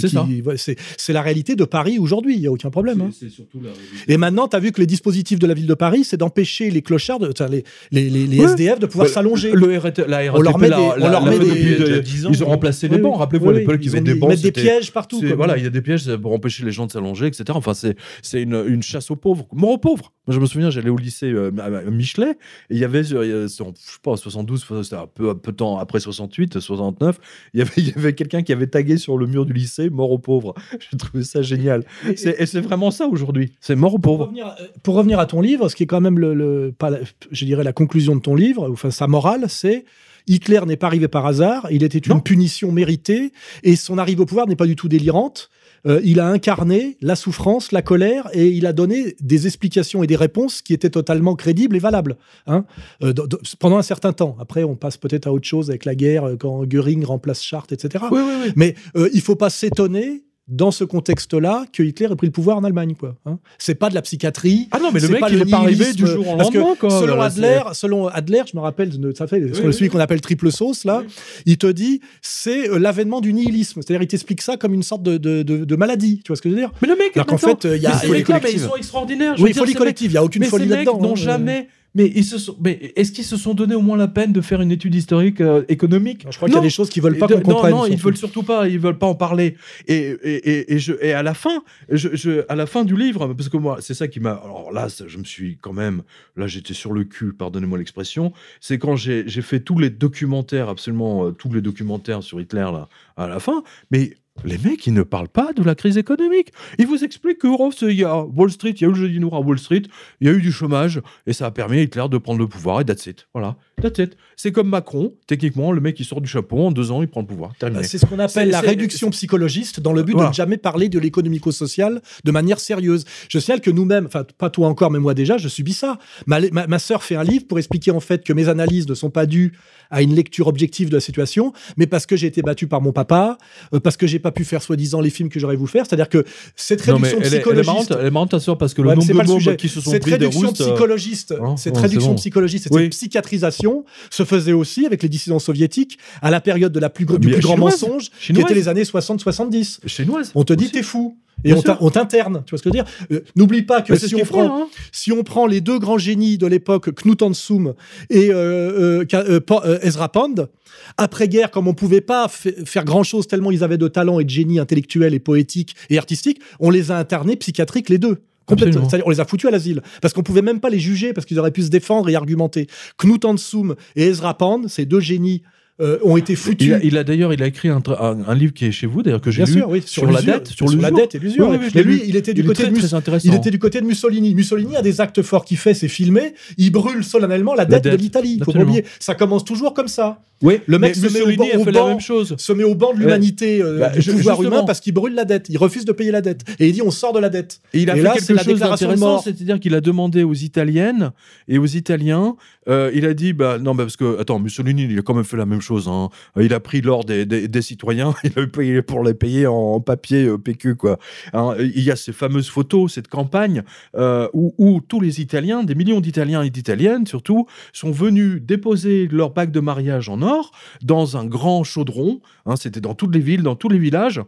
C'est la réalité de Paris aujourd'hui, il n'y a aucun problème. hein. Surtout la. Et maintenant, tu as vu que les dispositifs de la ville de Paris, c'est d'empêcher les clochards, de, les, les, les, les Ouais. SDF de pouvoir Bah, s'allonger. Le RT, la RATP, On leur met la- des- la- on leur la met fait des- depuis il y a de- déjà 10 ans, Ils ont remplacé les bancs. Rappelez-vous, Oui, à l'époque, ils ont des bancs. mettre des pièges partout. Voilà, il y a des pièges pour empêcher les gens de s'allonger, etc. Enfin, c'est c'est une, une chasse aux pauvres, mort aux pauvres. Moi, je me souviens, j'allais au lycée euh, à Michelet, et il y avait, je sais pas, 72, c'était un peu, un peu de temps après 68, 69, il y avait, il y avait quelqu'un qui avait tagué sur le mur du lycée mort aux pauvres. J'ai trouvé ça génial. Et c'est vraiment ça aujourd'hui. C'est mort aux Pour pauvres. revenir, euh, pour revenir à ton livre, ce qui est quand même le, le- pas la- je dirais la conclusion de ton livre, enfin sa morale, c'est Hitler n'est pas arrivé par hasard, il était une Non. punition méritée et son arrivée au pouvoir n'est pas du tout délirante. Euh, il a incarné la souffrance, la colère et il a donné des explications et des réponses qui étaient totalement crédibles et valables hein, euh, pendant un certain temps. Après, on passe peut-être à autre chose avec la guerre, euh, quand Göring remplace Chartres, etc. Oui, oui, oui. Mais euh, il faut pas s'étonner dans ce contexte-là que Hitler ait pris le pouvoir en Allemagne. Quoi, hein. C'est pas de la psychiatrie. Ah non, mais le mec, pas il n'est pas arrivé du jour au lendemain. quoi. selon, Là, Adler, selon Adler, je me rappelle, de, ça fait, Oui, celui oui. qu'on appelle triple sauce, là, il te dit c'est euh, l'avènement du nihilisme. C'est-à-dire, il t'explique ça comme une sorte de, de, de- de maladie. Tu vois ce que je veux dire? Mais le mec, Alors qu'en fait, euh, il y a mais mais ils sont extraordinaires. je Oui, folie collective, il n'y a aucune Mais folie là-dedans. n'ont hein. jamais. Mais ils se sont. Mais est-ce qu'ils se sont donné au moins la peine de faire une étude historique euh, économique? Je crois qu'il y a des choses qu'ils veulent pas qu'on comprenne. Non, non, ils veulent surtout pas. Ils veulent pas en parler. Et, et, et, et je, et à la fin, je, je- à la fin du livre, parce que moi, c'est ça qui m'a. Alors là, ça, je me suis quand même. Là, j'étais sur le cul. Pardonnez-moi l'expression. C'est quand j'ai j'ai fait tous les documentaires, absolument euh, tous les documentaires sur Hitler là, à la fin. Mais les mecs, ils ne parlent pas de la crise économique. Ils vous expliquent que oh, y a Wall Street, il y a eu le jeudi noir à Wall Street, il y a eu du chômage, et ça a permis à Hitler de prendre le pouvoir, et that's it. Voilà, that's it. C'est comme Macron, techniquement, le mec, il sort du chapeau, en deux ans, il prend le pouvoir. Terminé. Bah, C'est ce qu'on appelle la réduction psychologiste dans le but Voilà. de ne jamais parler de l'économico-social de manière sérieuse. Je signale que nous-mêmes, enfin pas toi encore, mais moi déjà, je subis ça. Ma, ma, ma sœur fait un livre pour expliquer en fait que mes analyses ne sont pas dues à une lecture objective de la situation, mais parce que j'ai été battu par mon papa, euh, parce que j'ai pas pu faire soi-disant les films que j'aurais voulu faire. C'est-à-dire que cette Non, mais réduction est, elle est psychologiste. marrante, elle est marrante, ta soeur, parce que Ouais, le c'est nombre pas de le sujet. mômes qui se sont cette pris des réduction roustes. euh, psychologiste, hein, cette réduction bon. psychologiste, cette Oui. psychiatrisation se faisait aussi avec les dissidents soviétiques à la période de la plus, gro- Mais du plus grand chinoise. mensonge, qui était les années 60-70. Chinoise. On te dit t'es fou. Et Bien on t'interne. Tu vois ce que je veux dire? Euh, N'oublie pas que si on, prend, hein. si on prend les deux grands génies de l'époque, Knut Hansum et euh, euh, Ezra Pound, après-guerre, comme on pouvait pas fa- faire grand-chose tellement ils avaient de talent et de génie intellectuel et poétique et artistique, on les a internés psychiatriques les deux. Complètement. Absolument. C'est-à-dire, on les a foutus à l'asile parce qu'on pouvait même pas les juger parce qu'ils auraient pu se défendre et argumenter. Knut Hansum et Ezra Pound, ces deux génies euh, ont été foutus. Il a, il a d'ailleurs, il a écrit un, tra- un- un livre qui est chez vous, d'ailleurs, que j'ai lu. sûr, oui, sur la dette, sur la dette et l'usure. Oui, oui, lui, lu. il était du Il côté très, de Mus- très intéressant. Il était du côté de Mussolini. Mussolini, un des actes forts qu'il fait, c'est filmer. Il brûle solennellement la dette, dette, de l'Italie. Faut pas oublier. Ça commence toujours comme ça. Oui, Le mec se met au Mussolini banc- a au fait la même chose. Se met au banc de l'humanité, euh, Bah, du ju- pouvoir justement. humain, parce qu'il brûle la dette. Il refuse de payer la dette. Et il dit on sort de la dette. Et il a Et fait là, quelque c'est la chose d'intéressant, mort. c'est-à-dire qu'il a demandé aux Italiennes et aux Italiens, euh, il a dit, bah non, bah, parce que, attends, Mussolini, il a quand même fait la même chose. Hein. Il a pris l'or des, des- citoyens, pour les payer en papier euh, PQ, quoi. Hein, il y a ces fameuses photos, cette campagne, euh, où, tous les Italiens, des millions d'Italiens et d'Italiennes surtout, sont venus déposer leur bague de mariage en or dans un grand chaudron. hein, C'était dans toutes les villes, dans tous les villages,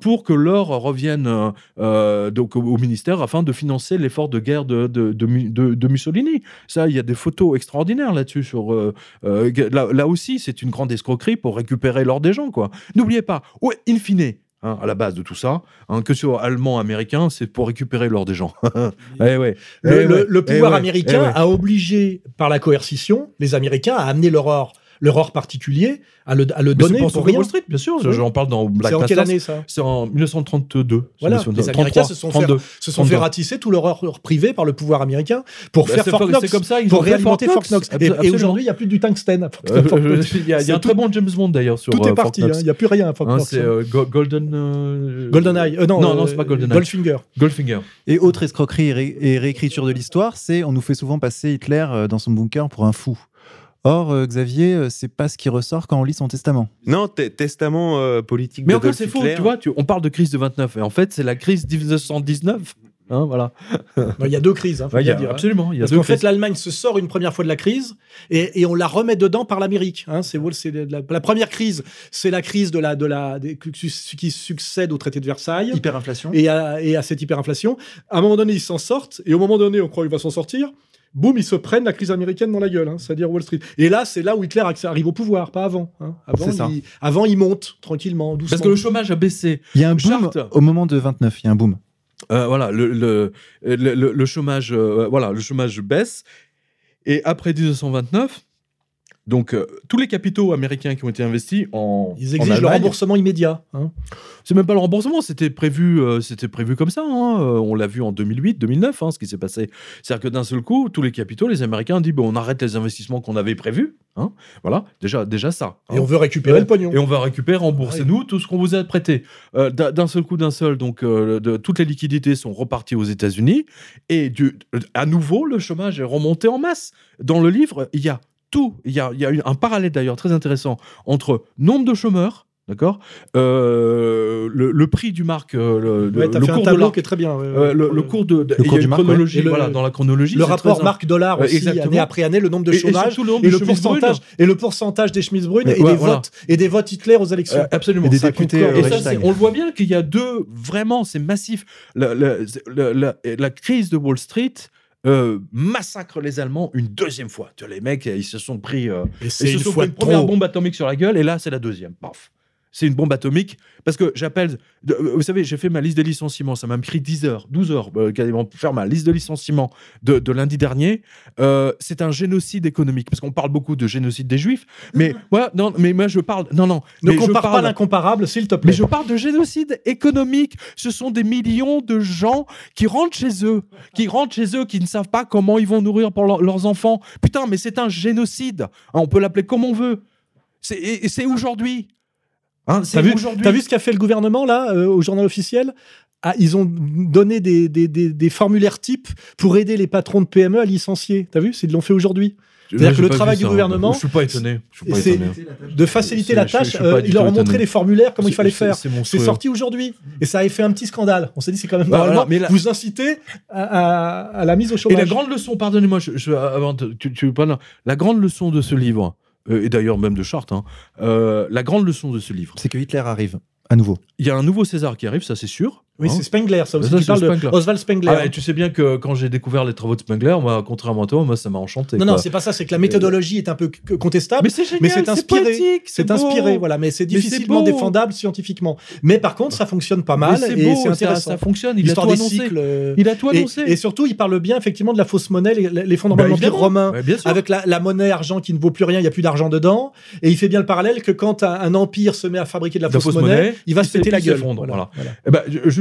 pour que l'or revienne euh, euh, donc au, ministère afin de financer l'effort de guerre de, de, de Mu- de- de Mussolini. Ça, il y a des photos extraordinaires là-dessus. Sur euh, euh, là, là aussi, c'est une grande escroquerie pour récupérer l'or des gens. quoi. N'oubliez pas, ouais, in fine. hein, à la base de tout ça, hein, que ce soit allemand, américain, c'est pour récupérer l'or des gens. Eh ouais. Le, Eh le- ouais. le pouvoir Eh américain Eh ouais. a obligé, par la coercition, les Américains à amener leur or, leur or particulier, à le, à le c'est donner pour pour. Wall Street, bien sûr. Oui. J'en parle dans Black C'est en quelle année ça? C'est en 1932. Voilà, C'est les Américains se sont fait- 32. se sont fait 32. ratisser tout leur or privé par le pouvoir américain pour Bah, faire c'est Fort Knox, c'est comme ça, ils pour réalimenter Fort Fort Knox. Et- aujourd'hui, il n'y a plus du tungstène. Euh, Knox. Il y a, C'est un très bon James Bond d'ailleurs sur Tout euh, est parti, hein, il n'y a plus rien à Fort Hein, Knox. c'est euh, Go- Golden. euh, GoldenEye, euh, non, non, euh, c'est pas GoldenEye. Goldfinger. Goldfinger. Et autre escroquerie et, ré- et réécriture de l'histoire, c'est on nous fait souvent passer Hitler euh, dans son bunker pour un fou. Or, euh, Xavier, euh, c'est pas ce qui ressort quand on lit son testament. Non, te- testament euh, politique Mais de encore, c'est faux. Tu vois, tu- on parle de crise de 29. Et en fait, c'est la crise 1919. Hein, voilà. Il y a deux crises, hein, faut Ouais, il y a- dire, hein. absolument. Il y a Parce qu'en fait, l'Allemagne se sort une première fois de la crise et, et on la remet dedans par l'Amérique. hein. C'est c'est la, la première crise, c'est la crise de la, de la, qui succède au traité de Versailles Hyperinflation. et à, et à cette hyperinflation. À un moment donné, ils s'en sortent et au moment donné, on croit qu'il va s'en sortir. Boum, ils se prennent la crise américaine dans la gueule, hein, c'est-à-dire Wall Street. Et là, c'est là où Hitler arrive au pouvoir, pas avant. hein. Avant, C'est ça. il, avant, il monte tranquillement, doucement. Parce que le chômage a baissé. Il y a un boom Charte. au moment de 29, il y a un boom. Euh, voilà, le, le, le, le- le chômage, euh, voilà, le chômage baisse. Et après 1929, donc euh, tous les capitaux américains qui ont été investis en Ils en exigent le remboursement immédiat. hein. C'est même pas le remboursement, c'était prévu, euh, c'était prévu comme ça. hein. Euh, on l'a vu en 2008, 2009, hein, ce qui s'est passé. C'est-à-dire que d'un seul coup, tous les capitaux, les Américains ont dit bon, on arrête les investissements qu'on avait prévus. hein. Voilà, déjà, déjà ça. Et on veut récupérer le pognon. Et on va récupérer, remboursez-nous tout ce qu'on vous a prêté. Euh, d'un seul coup, d'un seul, donc de- toutes les liquidités sont reparties aux États-Unis et du, à nouveau, le chômage est remonté en masse. Dans le livre, il y a tout. Il y a, y a un parallèle d'ailleurs très intéressant entre nombre de chômeurs. D'accord Euh, le, le prix du marque, euh, le, le- Ouais, le cours de qui est très bien. ouais, euh, ouais. le, le cours de, de- Le il y cours a du marque, chronologie, voilà, dans la chronologie. le rapport marque dollar aussi, exactement. année après année, le nombre de Et- et le nombre et, de le chemises pourcentage brunes. et le pourcentage des chemises brunes et, des voilà. votes, et des votes Hitler aux élections. Euh, absolument. Et des Ça députés, Et ça, on le voit bien qu'il y a deux, vraiment, c'est massif. La, la- la- la- la crise de Wall Street euh, massacre les Allemands une deuxième fois. Tu vois, les mecs, ils se sont pris, euh, ils se une sont fois pris une de première trop. bombe atomique sur la gueule, et là, c'est la deuxième. Paf. C'est une bombe atomique. Parce que j'appelle. de- euh, Vous savez, j'ai fait ma liste des licenciements. Ça m'a pris 10 heures, 12 heures, euh, quasiment, pour faire ma liste de licenciements de, de lundi dernier. Euh, c'est un génocide économique. Parce qu'on parle beaucoup de génocide des Juifs. Mais, ouais, non, mais moi, je parle. Non, non. Ne compare pas l'incomparable, s'il te plaît. mais je parle de génocide économique. Ce sont des millions de gens qui rentrent chez eux, qui rentrent chez eux, qui ne savent pas comment ils vont nourrir pour leur- leurs enfants. Putain, mais c'est un génocide. Hein, on peut l'appeler comme on veut. C'est aujourd'hui. Hein, T'as vu, ce qu'a fait le gouvernement là euh, au journal officiel? Ah, Ils ont donné des, des, des- des formulaires types pour aider les patrons de PME à licencier. T'as vu? Ils l'ont fait aujourd'hui. c'est-à-dire que le travail du ça. gouvernement, Je suis pas étonné. Je suis et pas c'est- étonné. De faciliter la je- je tâche, euh, ils leur ont montré les formulaires, comment il fallait c'est- faire. C'est sorti aujourd'hui et ça avait fait un petit scandale. On s'est dit c'est quand même Bah, mais là- vous incitez à, à- à la mise au Et chômage. la grande leçon, pardonnez-moi, je, je- avant, de- tu, tu parles- la grande leçon de ce livre, euh, et d'ailleurs même de Chartres, hein, euh, la grande leçon de ce livre, C'est que Hitler arrive à nouveau. il y a un nouveau César qui arrive, ça c'est sûr. Oui, Hein c'est Spengler, ça aussi. Ça, qui parle de Spengler. Oswald Spengler. Ah ouais, tu sais bien que quand j'ai découvert les travaux de Spengler, moi, contrairement à toi, moi, ça m'a enchanté. non, quoi. non, c'est pas ça, c'est que la méthodologie est un peu contestable. mais c'est génial, mais c'est inspiré, C'est beau. inspiré, voilà, mais c'est difficilement beau. défendable scientifiquement. Mais par contre, ça fonctionne pas mal c'est et beau, c'est intéressant. ça fonctionne. Il a tout annoncé. cycles. euh, Il a tout et, annoncé. et surtout, il parle bien effectivement de la fausse monnaie, l'effondrement Bah, de l'Empire romain. Ouais, bien sûr. Avec la, la monnaie argent qui ne vaut plus rien, il n'y a plus d'argent dedans. Et il fait bien le parallèle que quand un, empire se met à fabriquer de la De fausse, monnaie, il va se péter la gueule. voilà.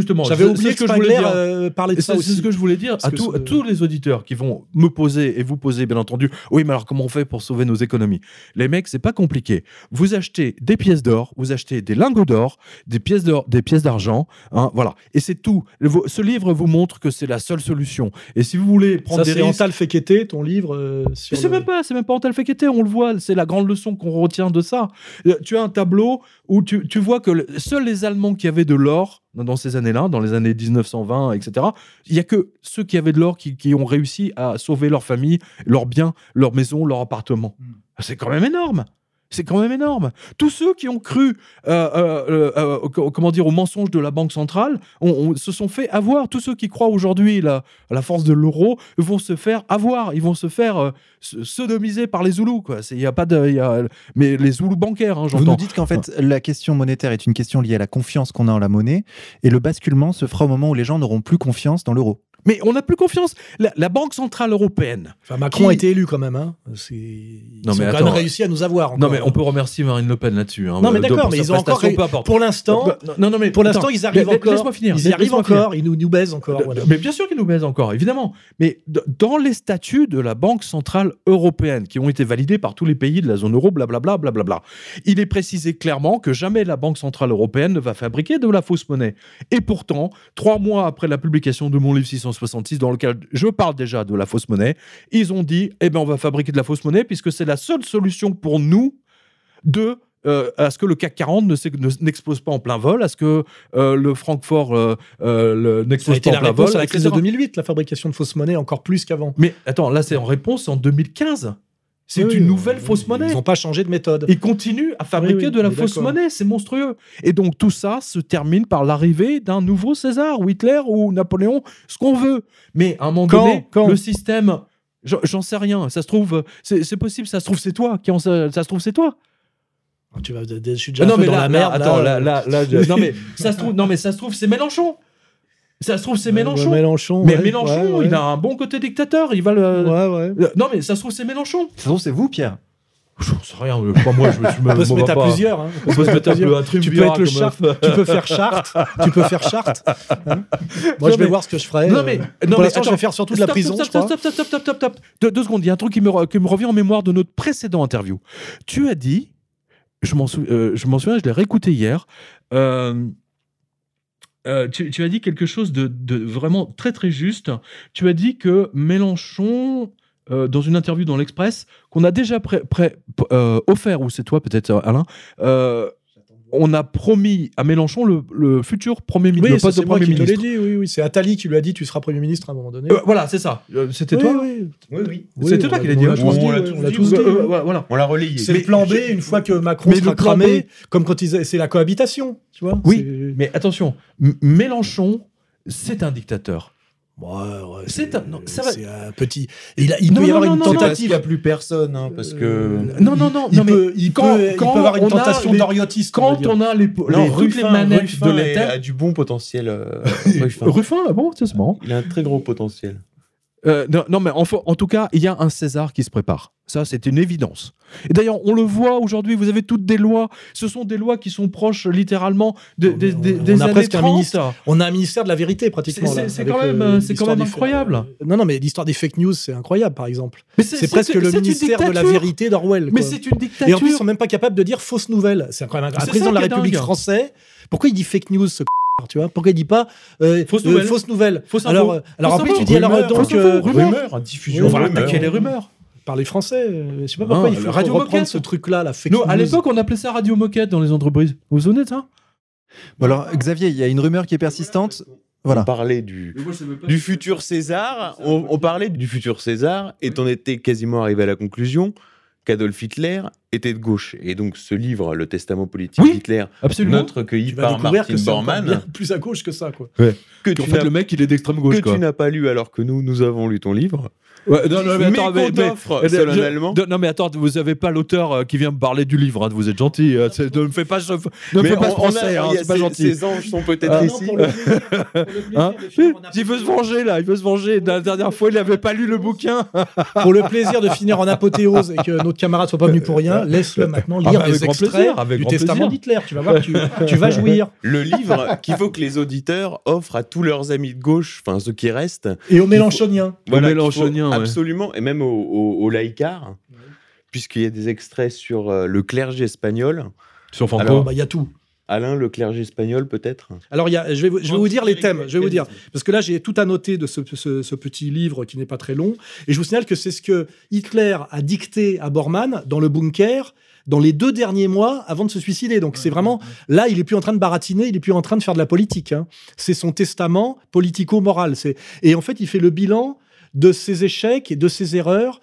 Justement, J'avais c'est- oublié c'est que ce que je voulais dire. euh, parlait de ça C'est c'est ce que je voulais dire Parce à, tous- ce- à tous les auditeurs qui vont me poser et vous poser, bien entendu. Oui, mais alors comment on fait pour sauver nos économies? Les mecs, c'est pas compliqué. Vous achetez des pièces d'or, vous achetez des lingots d'or, des pièces d'or, des pièces d'argent, hein, voilà. Et c'est tout. Ce livre vous montre que c'est la seule solution. Et si vous voulez prendre Ça, des c'est risques, Antal Fekete, ton livre. euh, c'est le- même pas, c'est même pas Antal Fekete, on le voit, c'est la grande leçon qu'on retient de ça. Euh, Tu as un tableau où tu, tu vois que le- seuls les Allemands qui avaient de l'or dans, ces années-là, dans les années 1920, etc., il y a que ceux qui avaient de l'or qui, qui ont réussi à sauver leur famille, leurs biens, leur maison, leur appartement. Hmm. C'est quand même énorme. C'est quand même énorme. Tous ceux qui ont cru, euh, euh, euh, euh, co- comment dire, au mensonge de la Banque centrale, on, on- se sont fait avoir. Tous ceux qui croient aujourd'hui la, à la force de l'euro vont se faire avoir. Ils vont se faire euh, sodomiser par les Zoulous. Quoi. C'est- y a pas de, y a- mais les Zoulous bancaires, hein, Vous nous dites qu'en fait, la question monétaire est une question liée à la confiance qu'on a en la monnaie, et le basculement se fera au moment où les gens n'auront plus confiance dans l'euro. Mais on n'a plus confiance. La, la Banque centrale européenne. Enfin, Macron Qui- a été élu quand même. Hein. Ils Non, ont mais quand attends. même réussi à nous avoir. Non, mais on peut remercier Marine Le Pen là-dessus. hein, Non, mais de- d'accord, mais ils ont encore importe. Pour l'instant, non, non, mais pour l'instant, attends, ils arrivent encore. Laisse-moi finir. Ils arrivent encore. Ils nous, nous baisent encore. De- voilà. Mais bien sûr qu'ils nous baisent encore, évidemment. Mais dans les statuts de la Banque Centrale Européenne, qui ont été validés par tous les pays de la zone euro, blablabla, blablabla, il est précisé clairement que jamais la Banque Centrale Européenne ne va fabriquer de la fausse monnaie. Et pourtant, trois mois après la publication de mon livre 666, dans lequel je parle déjà de la fausse monnaie, ils ont dit, eh ben, on va fabriquer de la fausse monnaie, puisque c'est la seule solution pour nous de euh, à ce que le CAC 40 ne s'ex- ne- n'explose pas en plein vol, à ce que euh, le Francfort euh, euh, n'explose pas en plein vol, à la crise de etc. 2008, la fabrication de fausses monnaies encore plus qu'avant. Mais attends, là c'est en réponse en 2015. C'est Oui, une oui, nouvelle oui, fausse monnaie. Ils n'ont pas changé de méthode. Ils continuent à fabriquer Oui, de la fausse monnaie, c'est monstrueux. Et donc tout ça se termine par l'arrivée d'un nouveau César, ou Hitler, ou Napoléon, ce qu'on veut. Mais à un moment Quand donné, Quand le système, j'en sais rien. Ça se trouve, c'est possible, ça se trouve c'est toi qui en ça se trouve c'est toi. Tu vas, je suis déjà Ah un non peu mais dans là, la merde. attends, là, non mais ça se trouve, non mais ça se trouve c'est Mélenchon. Ça se trouve c'est Ouais, Mélenchon. Mélenchon. mais ouais, Mélenchon, ouais, il a un bon côté dictateur. Il va le. Ouais, ouais. Euh, Non mais ça se trouve c'est Mélenchon. De toute façon, c'est vous, Pierre. Je sais rien, euh, pas moi, je me suis On peut se mettre à plusieurs. hein. On peut se mettre peu un Tu peux être le Charte, tu peux faire charte, tu peux faire charte. hein. Moi, Non, je vais mais- voir ce que je ferai. Non euh. mais, Pour non, l'instant, je vais faire surtout de la prison, stop, je crois. stop, stop, stop, stop, stop, stop. Deux, deux secondes, il y a un truc qui me, re- qui me revient en mémoire de notre précédent interview. Tu as dit, je m'en sou- euh, je m'en souviens, je l'ai réécouté hier. euh, euh, tu, as dit quelque chose de, vraiment très très juste. Tu as dit que Mélenchon, euh, dans une interview dans l'Express, qu'on a déjà euh, offert, ou c'est toi peut-être Alain, on a promis à Mélenchon le, le futur premier ministre, Oui, le ça, poste de c'est moi premier qui te l'ai ministre. dit. Oui, oui, c'est Attali qui lui a dit tu seras premier ministre à un moment donné. Euh, voilà, c'est ça. Euh, C'était Oui, toi oui. Oui, C'était toi l'a- qui l'as dit, l'a hein. tous On dit, l'a tous dit, tous ouais. dit. Euh, oui. voilà. On l'a relayé. C'est le plan B une fois que Macron Mais sera cramé, B- comme quand c'est la cohabitation, tu vois. Oui, Mais attention, M- Mélenchon, c'est un dictateur. Ouais, ouais, C'est un- non, ça va- un petit. Il, a- il Non, peut y non, avoir non, une tentative. n'y a plus personne, hein, parce que. Euh, Non, non, non, Il non, mais peut, il quand- peut, il quand peut avoir une on a tentation les- d'oriotiste. quand dire. on a les, les, toutes les Ruffin, manettes Ruffin de Terre. a du bon potentiel. euh, Ruffin. Ruffin, ah bon, c'est marrant. Il a un très gros potentiel. Euh, non, non, mais en, en tout cas, il y a un César qui se prépare. Ça, c'est une évidence. Et d'ailleurs, on le voit aujourd'hui, vous avez toutes des lois. Ce sont des lois qui sont proches, littéralement, de- On- des- des on des a années presque un 30. ministre. On a un ministère de la vérité pratiquement. C'est- quand même, euh, quand incroyable. euh, Non, non, mais l'histoire des fake news, c'est incroyable, par exemple. C'est presque le ministère de la vérité d'Orwell. Mais c'est une Et dictature. en plus, ils sont même pas capables de dire fausse nouvelle. C'est quand même un, président de la République dingue. français. Pourquoi il dit fake news, ce tu vois? Pourquoi il dit pas euh, Fausse euh, nouvelle. fausse nouvelle? Fausse info. Alors, euh, alors Fausse après, info. tu dis alors Rumeur, donc fausse euh, rumeur. Rumeur, diffusion. On va rumeur. attaquer les rumeurs. Par les Français. euh, Je sais pas pourquoi il faut Radio reprendre Moquette. ce truc-là, la fake news. à l'époque, on appelait ça Radio Moquette dans les entreprises. Vous vous souvenez de ça? Bon, alors, Xavier, il y a une rumeur qui est persistante. Voilà. On parlait du, du futur César. On, on parlait du futur César et on était quasiment arrivé à la conclusion qu'Adolf Hitler était de gauche. Et donc, ce livre, Le Testament politique Oui, d'Hitler, notre vas par Martin que Bormann, plus à gauche que ça, quoi. que En tu fait, n'as le mec, il est d'extrême gauche, que quoi. tu n'as pas lu alors que nous, nous avons lu ton livre. Ouais, non, non, mais attends, mais mais- mais- t'offre mais- solennellement. je- non, mais attends, vous avez pas l'auteur euh, qui vient me parler du livre, hein, vous êtes gentil. euh, ne me fais pas ce, ne fais pas ce procès, hein, c'est pas ces- gentil. Ces anges sont peut-être Ah, ici. Hein en il veut se venger là, il veut se venger. La dernière fois, il n'avait pas lu le bouquin. pour le plaisir de finir en apothéose et que notre camarade soit pas venu pour rien, laisse-le maintenant lire Ah bah, grand extraits plaisir, avec du testament d'Hitler. Tu vas voir, tu, tu vas jouir. Le livre qu'il faut que les auditeurs offrent à tous leurs amis de gauche, enfin ceux qui restent. Et au Mélenchonien. Au qu'il Mélenchonien, faut ouais. Absolument, et même au, au, au laïcard, puisqu'il y a des extraits sur euh, le clergé espagnol. Sur Franco. Bah, Il y a tout. Alain, le clergé espagnol, peut-être? Alors, il y a, je vais, vous- je vais vous dire les thèmes. Je vais vous dire. Parce que là, j'ai tout annoté de ce, ce- ce petit livre qui n'est pas très long. Et je vous signale que c'est ce que Hitler a dicté à Bormann dans le bunker dans les deux derniers mois avant de se suicider. Donc c'est vraiment là, il est plus en train de baratiner, il est plus en train de faire de la politique. hein. C'est son testament politico-moral. C'est et en fait, il fait le bilan de ses échecs et de ses erreurs.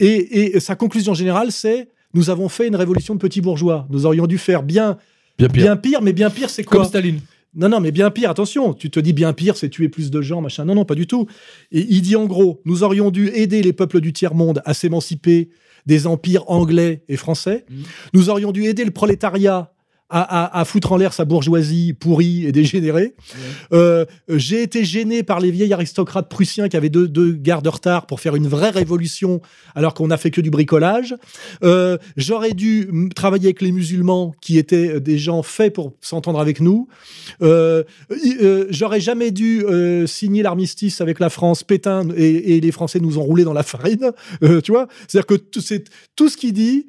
Et, et sa conclusion générale, c'est nous avons fait une révolution de petits bourgeois. Nous aurions dû faire bien, bien pire. bien pire, mais bien pire, c'est quoi Comme Staline. non, non, mais bien pire, attention, tu te dis bien pire, c'est tuer plus de gens, machin. Non, non, pas du tout. Et il dit en gros, nous aurions dû aider les peuples du tiers-monde à s'émanciper des empires anglais et français. Mhm. Nous aurions dû aider le prolétariat à, à- à foutre en l'air sa bourgeoisie pourrie et dégénérée. Euh, J'ai été gêné par les vieilles aristocrates prussiens qui avaient deux, deux gares de retard pour faire une vraie révolution alors qu'on n'a fait que du bricolage. Euh, J'aurais dû travailler avec les musulmans qui étaient euh, des gens faits pour s'entendre avec nous. Euh, euh, J'aurais jamais dû euh, signer l'armistice avec la France. Pétain et, et les Français nous ont roulé dans la farine. Euh, tu vois? C'est-à-dire que c'est- tout ce qu'il dit,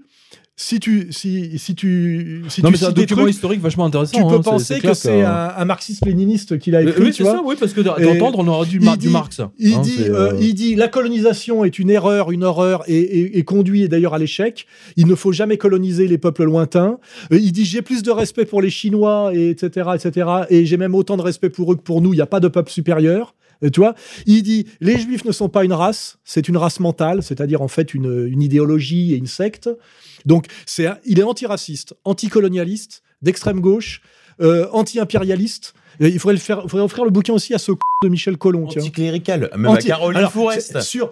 si tu, si, si tu, si Non, tu mais c'est un document trucs, historique vachement intéressant. tu peux hein, penser que c'est un, un marxiste-léniniste qui l'a écrit. Oui, tu vois ça, oui, parce que d'entendre, on aurait du, il Mar- dit- du Marx. il, hein, dit, c'est, euh, euh, il dit la colonisation est une erreur, une horreur et, et- et conduit d'ailleurs à l'échec. Il ne faut jamais coloniser les peuples lointains. Euh, il dit j'ai plus de respect pour les Chinois et etc etc et j'ai même autant de respect pour eux que pour nous. Il n'y a pas de peuple supérieur. Euh, Tu vois Il dit les Juifs ne sont pas une race, c'est une race mentale, c'est-à-dire en fait une, une idéologie et une secte. Donc c'est il est antiraciste, anticolonialiste, d'extrême gauche, euh, anti-impérialiste. Il faudrait, le faire, il faudrait offrir le bouquin aussi à ce c- de Michel Collomb. tiens. Anticlérical, même Anti- à Caroline alors, Fourest. c'est- Sur,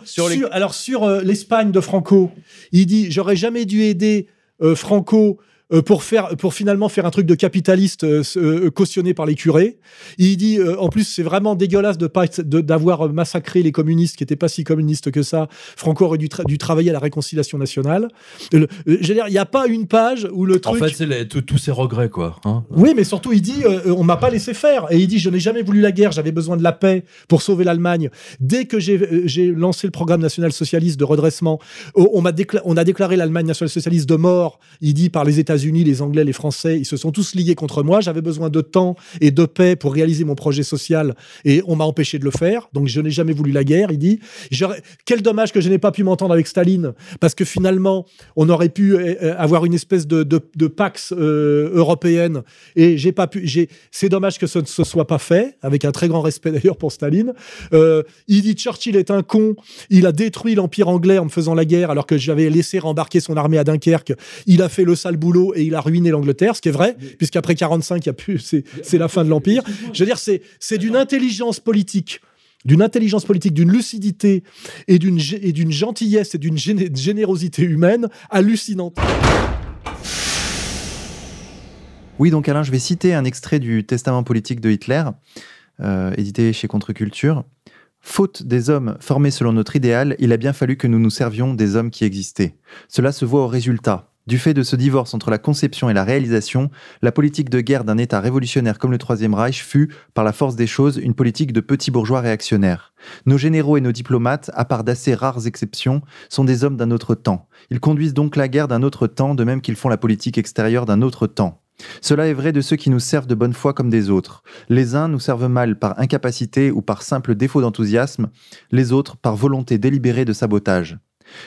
alors sur euh, l'Espagne de Franco, il dit j'aurais jamais dû aider euh, Franco pour faire pour finalement faire un truc de capitaliste euh, euh, cautionné par les curés. Il dit euh, en plus c'est vraiment dégueulasse de pas d'avoir massacré les communistes qui étaient pas si communistes que ça. Franco aurait dû, tra- dû travailler à la réconciliation nationale. Euh, dire, il n'y a pas une page où le En truc fait, c'est tous ces regrets, quoi. hein. oui, mais surtout, il dit euh, on m'a pas laissé faire. Et il dit je n'ai jamais voulu la guerre, j'avais besoin de la paix pour sauver l'Allemagne. Dès que j'ai euh, lancé le programme national socialiste de redressement, oh, on, m'a on a déclaré l'Allemagne nationale socialiste de mort. Il dit par les États-Unis, les Anglais, les Français, ils se sont tous liés contre moi. J'avais besoin de temps et de paix pour réaliser mon projet social et on m'a empêché de le faire. Donc je n'ai jamais voulu la guerre. Il dit quel dommage que je n'ai pas pu m'entendre avec Staline parce que finalement on aurait pu euh, euh, avoir une espèce de, de, pax euh, européenne et j'ai pas pu. C'est dommage que ce ne se soit pas fait, avec un très grand respect d'ailleurs pour Staline. Il dit Churchill est un con. Il a détruit l'empire anglais en me faisant la guerre, alors que j'avais laissé rembarquer son armée à Dunkerque. Il a fait le sale boulot et il a ruiné l'Angleterre, ce qui est vrai, puisqu'après 45, il y a plus, c'est, c'est la fin de l'empire. Je veux dire, c'est, c'est d'une intelligence politique. D'une intelligence politique, d'une lucidité et d'une, gé- et d'une gentillesse et d'une géné- générosité humaine hallucinante. Oui, donc Alain, je vais citer un extrait du Testament politique de Hitler, euh, édité chez Contre-Culture. Faute des hommes formés selon notre idéal, il a bien fallu que nous nous servions des hommes qui existaient. Cela se voit au résultat. Du fait de ce divorce entre la conception et la réalisation, la politique de guerre d'un État révolutionnaire comme le Troisième Reich fut, par la force des choses, une politique de petits bourgeois réactionnaires. Nos généraux et nos diplomates, à part d'assez rares exceptions, sont des hommes d'un autre temps. Ils conduisent donc la guerre d'un autre temps, de même qu'ils font la politique extérieure d'un autre temps. Cela est vrai de ceux qui nous servent de bonne foi comme des autres. Les uns nous servent mal par incapacité ou par simple défaut d'enthousiasme, les autres par volonté délibérée de sabotage.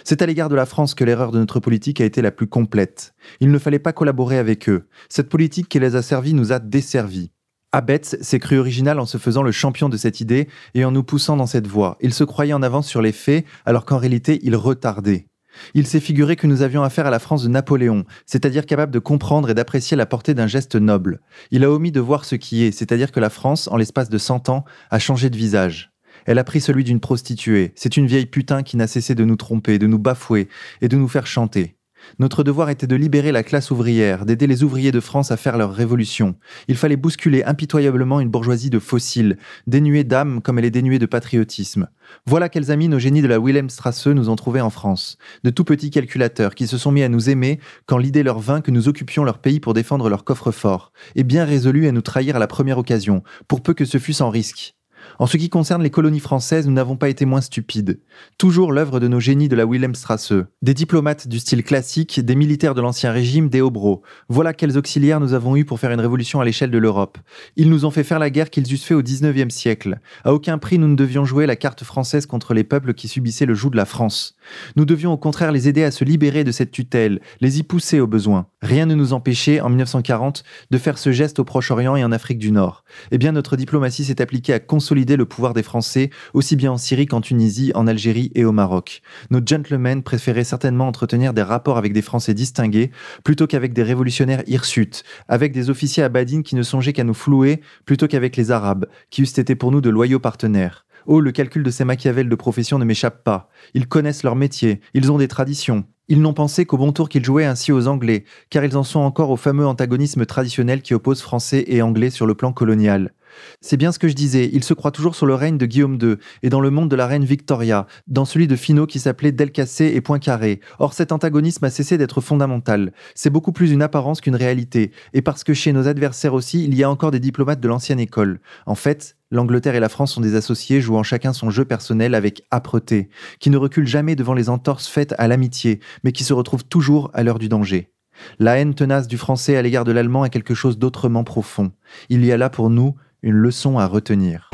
C'est à l'égard de la France que l'erreur de notre politique a été la plus complète. Il ne fallait pas collaborer avec eux. Cette politique qui les a servis nous a desservis. Abetz s'est cru original en se faisant le champion de cette idée et en nous poussant dans cette voie. Il se croyait en avance sur les faits alors qu'en réalité il retardait. Il s'est figuré que nous avions affaire à la France de Napoléon, c'est-à-dire capable de comprendre et d'apprécier la portée d'un geste noble. Il a omis de voir ce qui est, c'est-à-dire que la France, en l'espace de cent ans, a changé de visage. Elle a pris celui d'une prostituée. C'est une vieille putain qui n'a cessé de nous tromper, de nous bafouer et de nous faire chanter. Notre devoir était de libérer la classe ouvrière, d'aider les ouvriers de France à faire leur révolution. Il fallait bousculer impitoyablement une bourgeoisie de fossiles, dénuée d'âme comme elle est dénuée de patriotisme. Voilà quels amis nos génies de la Wilhelmstrasse nous ont trouvés en France. De tout petits calculateurs qui se sont mis à nous aimer quand l'idée leur vint que nous occupions leur pays pour défendre leur coffre-fort, et bien résolus à nous trahir à la première occasion, pour peu que ce fût sans risque. En ce qui concerne les colonies françaises, nous n'avons pas été moins stupides. Toujours l'œuvre de nos génies de la Wilhelmstrasse. Des diplomates du style classique, des militaires de l'Ancien Régime, des hobros. Voilà quels auxiliaires nous avons eus pour faire une révolution à l'échelle de l'Europe. Ils nous ont fait faire la guerre qu'ils eussent fait au XIXe siècle. À aucun prix nous ne devions jouer la carte française contre les peuples qui subissaient le joug de la France. Nous devions au contraire les aider à se libérer de cette tutelle, les y pousser au besoin. Rien ne nous empêchait, en 1940, de faire ce geste au Proche-Orient et en Afrique du Nord. Eh bien, notre diplomatie s'est appliquée à consolider le pouvoir des Français, aussi bien en Syrie qu'en Tunisie, en Algérie et au Maroc. Nos gentlemen préféraient certainement entretenir des rapports avec des Français distingués, plutôt qu'avec des révolutionnaires hirsutes, avec des officiers abadines qui ne songeaient qu'à nous flouer, plutôt qu'avec les Arabes, qui eussent été pour nous de loyaux partenaires. Oh, le calcul de ces Machiavel de profession ne m'échappe pas. Ils connaissent leur métier, ils ont des traditions. Ils n'ont pensé qu'au bon tour qu'ils jouaient ainsi aux Anglais, car ils en sont encore au fameux antagonisme traditionnel qui oppose Français et Anglais sur le plan colonial. C'est bien ce que je disais, ils se croient toujours sur le règne de Guillaume II et dans le monde de la reine Victoria, dans celui de Finot qui s'appelait Delcassé et Poincaré. Or cet antagonisme a cessé d'être fondamental. C'est beaucoup plus une apparence qu'une réalité, et parce que chez nos adversaires aussi, il y a encore des diplomates de l'ancienne école. En fait, L'Angleterre et la France sont des associés jouant chacun son jeu personnel avec âpreté, qui ne reculent jamais devant les entorses faites à l'amitié, mais qui se retrouvent toujours à l'heure du danger. La haine tenace du français à l'égard de l'allemand est quelque chose d'autrement profond. Il y a là pour nous une leçon à retenir.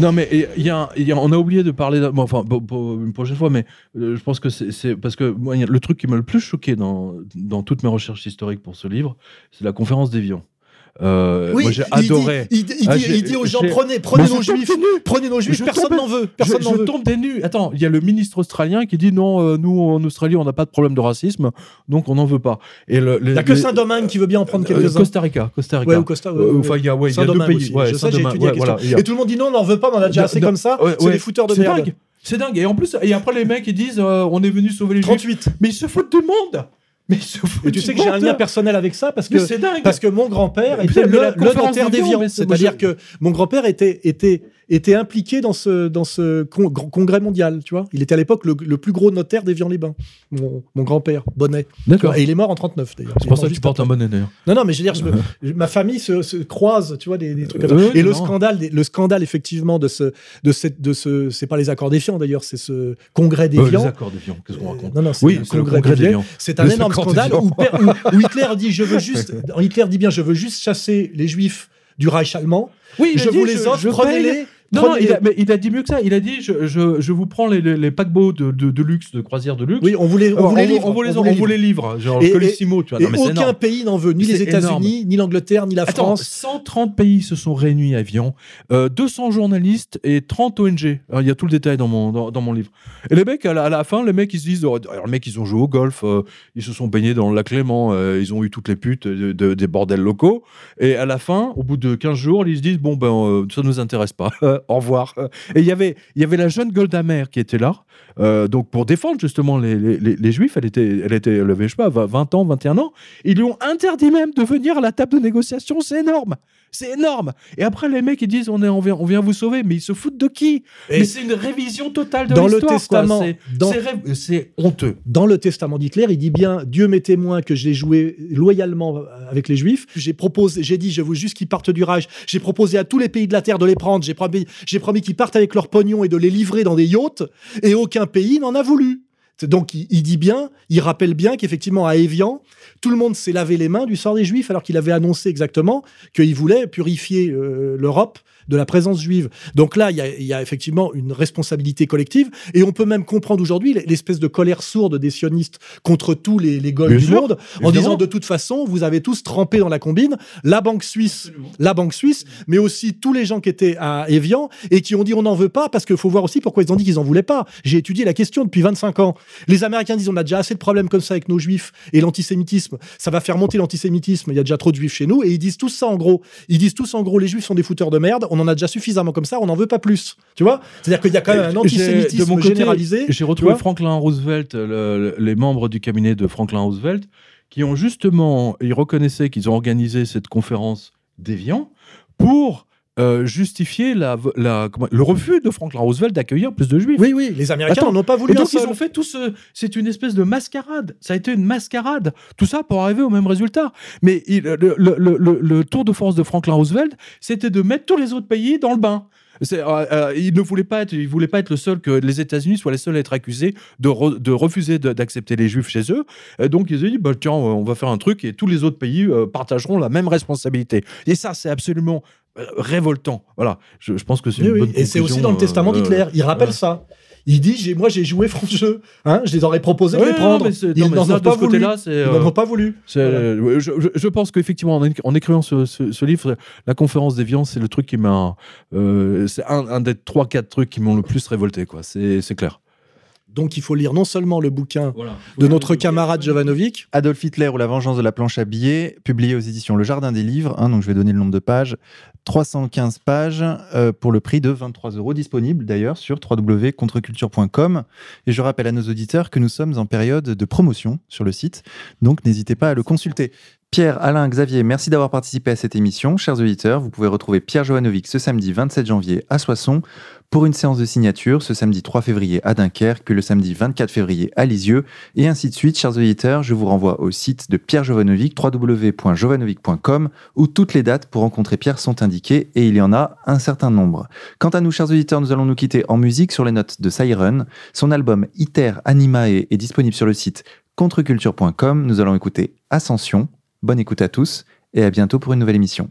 Non, mais y a, on a oublié de parler, bon, enfin, une prochaine fois, mais euh, je pense que c'est- parce que le truc qui m'a le plus choqué dans, dans toutes mes recherches historiques pour ce livre, c'est la conférence d'Évian. Euh, moi, j'ai dit- adoré. Il, dit, Ah, il dit aux gens prenez, nos juifs, prenez nos juifs, personne n'en veut, personne je veut. tombe des nues. Attends, il y a le ministre australien qui dit non, euh, nous en Australie, on n'a pas de problème de racisme, donc on n'en veut pas. Et le, Il n'y a que Saint-Domingue qui veut bien en prendre Euh, quelques-uns. Costa Rica, Costa Rica. Ouais, ou Costa. ouais, Enfin, il y a, ouais, il y a deux pays. je sais, j'ai étudié la question. Et tout le monde dit non, on n'en veut pas, on a déjà assez comme ça. c'est des fouteurs de merde. C'est dingue. Et en plus, et après les mecs ils disent euh, on est venu sauver les juifs. 38. Mais ils se foutent du monde. Mais Et tu sais que j'ai un lien personnel avec ça parce que parce que mon grand-père était le, le c'est- moi, C'est-à-dire que mon grand-père était, était, était impliqué dans ce, dans ce con- congrès mondial, tu vois. Il était à l'époque le, le plus gros notaire d'Évian-les-Bains. Mon, mon grand-père, Bonnet. D'accord. Et il est mort en 39 d'ailleurs. C'est pour ça que tu portes un bonnet d'ailleurs. Non, non, mais je veux dire, je me- ma famille se, se croise, tu vois, des, des trucs comme ça. Euh, Et le scandale, des- le scandale effectivement de ce, de cette, de ce, c'est pas les accords d'Évian d'ailleurs, c'est ce congrès Euh, d'Évian. les accords d'Évian, qu'est-ce qu'on raconte Non, non, c'est Oui, le congrès congrès d'Évian. C'est un énorme scandale où, Per- où- où Hitler dit je veux juste Hitler dit bien je veux juste chasser les juifs du Reich allemand. Oui, je dit, vous les offre, prenez-les. Non, non, prenez-les. il a, mais il a dit mieux que ça. Il a dit je, je, je vous prends les, les, les paquebots de, de, de luxe, de croisière de luxe. Oui, on voulait, on voulait on, voulait les livre, genre Et- Colissimo, tu vois. Et Non, mais aucun énorme. pays n'en veut, ni les États-Unis, ni l'Angleterre, ni la Attends, France. 130 pays se sont réunis à Vian, euh, 200 journalistes et 30 ONG. Alors, Il y a tout le détail dans mon, dans, dans mon livre. Et les mecs, à la, à la fin, les mecs, ils se disent, oh, alors, les mecs, ils ont joué au golf, euh, ils se sont baignés dans le lac Léman, euh, ils ont eu toutes les putes de- de- des bordels locaux. Et à la fin, au bout de 15 jours, ils se disent, bon, ben, euh, ça nous intéresse pas. au revoir. Et il y avait, y avait la jeune Golda Meir qui était là, euh, donc pour défendre justement les, les, juifs. Elle était, elle était, avait, je sais pas, 20 ans, 21 ans. Ils lui ont interdit même de venir à la table de négociation. C'est énorme. C'est énorme. Et après, les mecs, ils disent on, est, on, vient, on vient vous sauver, mais ils se foutent de qui? Et Mais c'est une révision totale de dans le l'histoire. testament, C'est- dans- honteux. dans le testament d'Hitler, il dit bien Dieu m'est témoin que j'ai joué loyalement avec les Juifs. J'ai proposé, j'ai dit, je veux juste qu'ils partent du Reich. J'ai proposé à tous les pays de la terre de les prendre. J'ai promis, j'ai promis qu'ils partent avec leur pognon et de les livrer dans des yachts. Et aucun pays n'en a voulu. Donc il, dit bien, il rappelle bien qu'effectivement à Évian, tout le monde s'est lavé les mains du sort des Juifs alors qu'il avait annoncé exactement qu'il voulait purifier euh, l'Europe de la présence juive. Donc là, il y, a, effectivement une responsabilité collective, et on peut même comprendre aujourd'hui l'espèce de colère sourde des sionistes contre tous les, les du monde, en disant de toute façon, vous avez tous trempé dans la combine, la banque suisse, la banque suisse, mais aussi tous les gens qui étaient à Evian et qui ont dit on n'en veut pas, parce qu'il faut voir aussi pourquoi ils ont dit qu'ils n'en voulaient pas. J'ai étudié la question depuis 25 ans. Les Américains disent on a déjà assez de problèmes comme ça avec nos juifs et l'antisémitisme, ça va faire monter l'antisémitisme, il y a déjà trop de juifs chez nous, et ils disent tous ça en gros. Ils disent tous en gros les juifs sont des fouteurs de merde, on en a déjà suffisamment comme ça, on n'en veut pas plus. Tu vois? C'est-à-dire qu'il y a quand même un antisémitisme généralisé. J'ai retrouvé Franklin Roosevelt, les membres du cabinet de Franklin Roosevelt, qui ont justement, ils reconnaissaient qu'ils ont organisé cette conférence d'Evian pour euh, justifier la, le refus de Franklin Roosevelt d'accueillir plus de juifs. Oui, oui, les Américains n'ont pas voulu. donc ils ont fait tout ce. C'est une espèce de mascarade. Ça a été une mascarade. Tout ça pour arriver au même résultat. Mais le, le, tour de force de Franklin Roosevelt, c'était de mettre tous les autres pays dans le bain. Euh, euh, il ne voulait pas être, il voulait pas être le seul que les États-Unis soient les seuls à être accusés de, de refuser d'accepter les Juifs chez eux. donc ils ont dit, bah, tiens, on va faire un truc et tous les autres pays partageront la même responsabilité. Et ça, c'est absolument révoltant. Voilà, je, pense que c'est une bonne Et c'est aussi dans le testament euh, d'Hitler. Il rappelle ça. Il dit moi j'ai joué France Jeu, hein, je les aurais proposé de les prendre. ils n'en ont, pas voulu. Ils pas voulu. Je, pense qu'effectivement en, écrivant ce, livre, la conférence des viandes, c'est le truc qui m'a, euh, c'est un, des trois quatre trucs qui m'ont le plus révolté quoi. C'est clair. Donc il faut lire non seulement le bouquin de notre camarade Jovanovic. Adolf Hitler ou la vengeance de la planche à billets, publié aux éditions Le Jardin des Livres. Hein, donc je vais donner le nombre de pages. 315 pages euh, pour le prix de 23 euros, disponible d'ailleurs sur www.contreculture.com. Et je rappelle à nos auditeurs que nous sommes en période de promotion sur le site, donc n'hésitez pas à le consulter. Pierre, Alain, Xavier, merci d'avoir participé à cette émission. Chers auditeurs, vous pouvez retrouver Pierre Jovanovic ce samedi 27 janvier à Soissons pour une séance de signature ce samedi 3 février à Dunkerque, le samedi 24 février à Lisieux, et ainsi de suite. Chers auditeurs, je vous renvoie au site de Pierre Jovanovic, www.jovanovic.com, où toutes les dates pour rencontrer Pierre sont indiquées, et il y en a un certain nombre. Quant à nous, chers auditeurs, nous allons nous quitter en musique sur les notes de Siren. Son album Iter Animae est disponible sur le site contreculture.com. Nous allons écouter Ascension Bonne écoute à tous et à bientôt pour une nouvelle émission.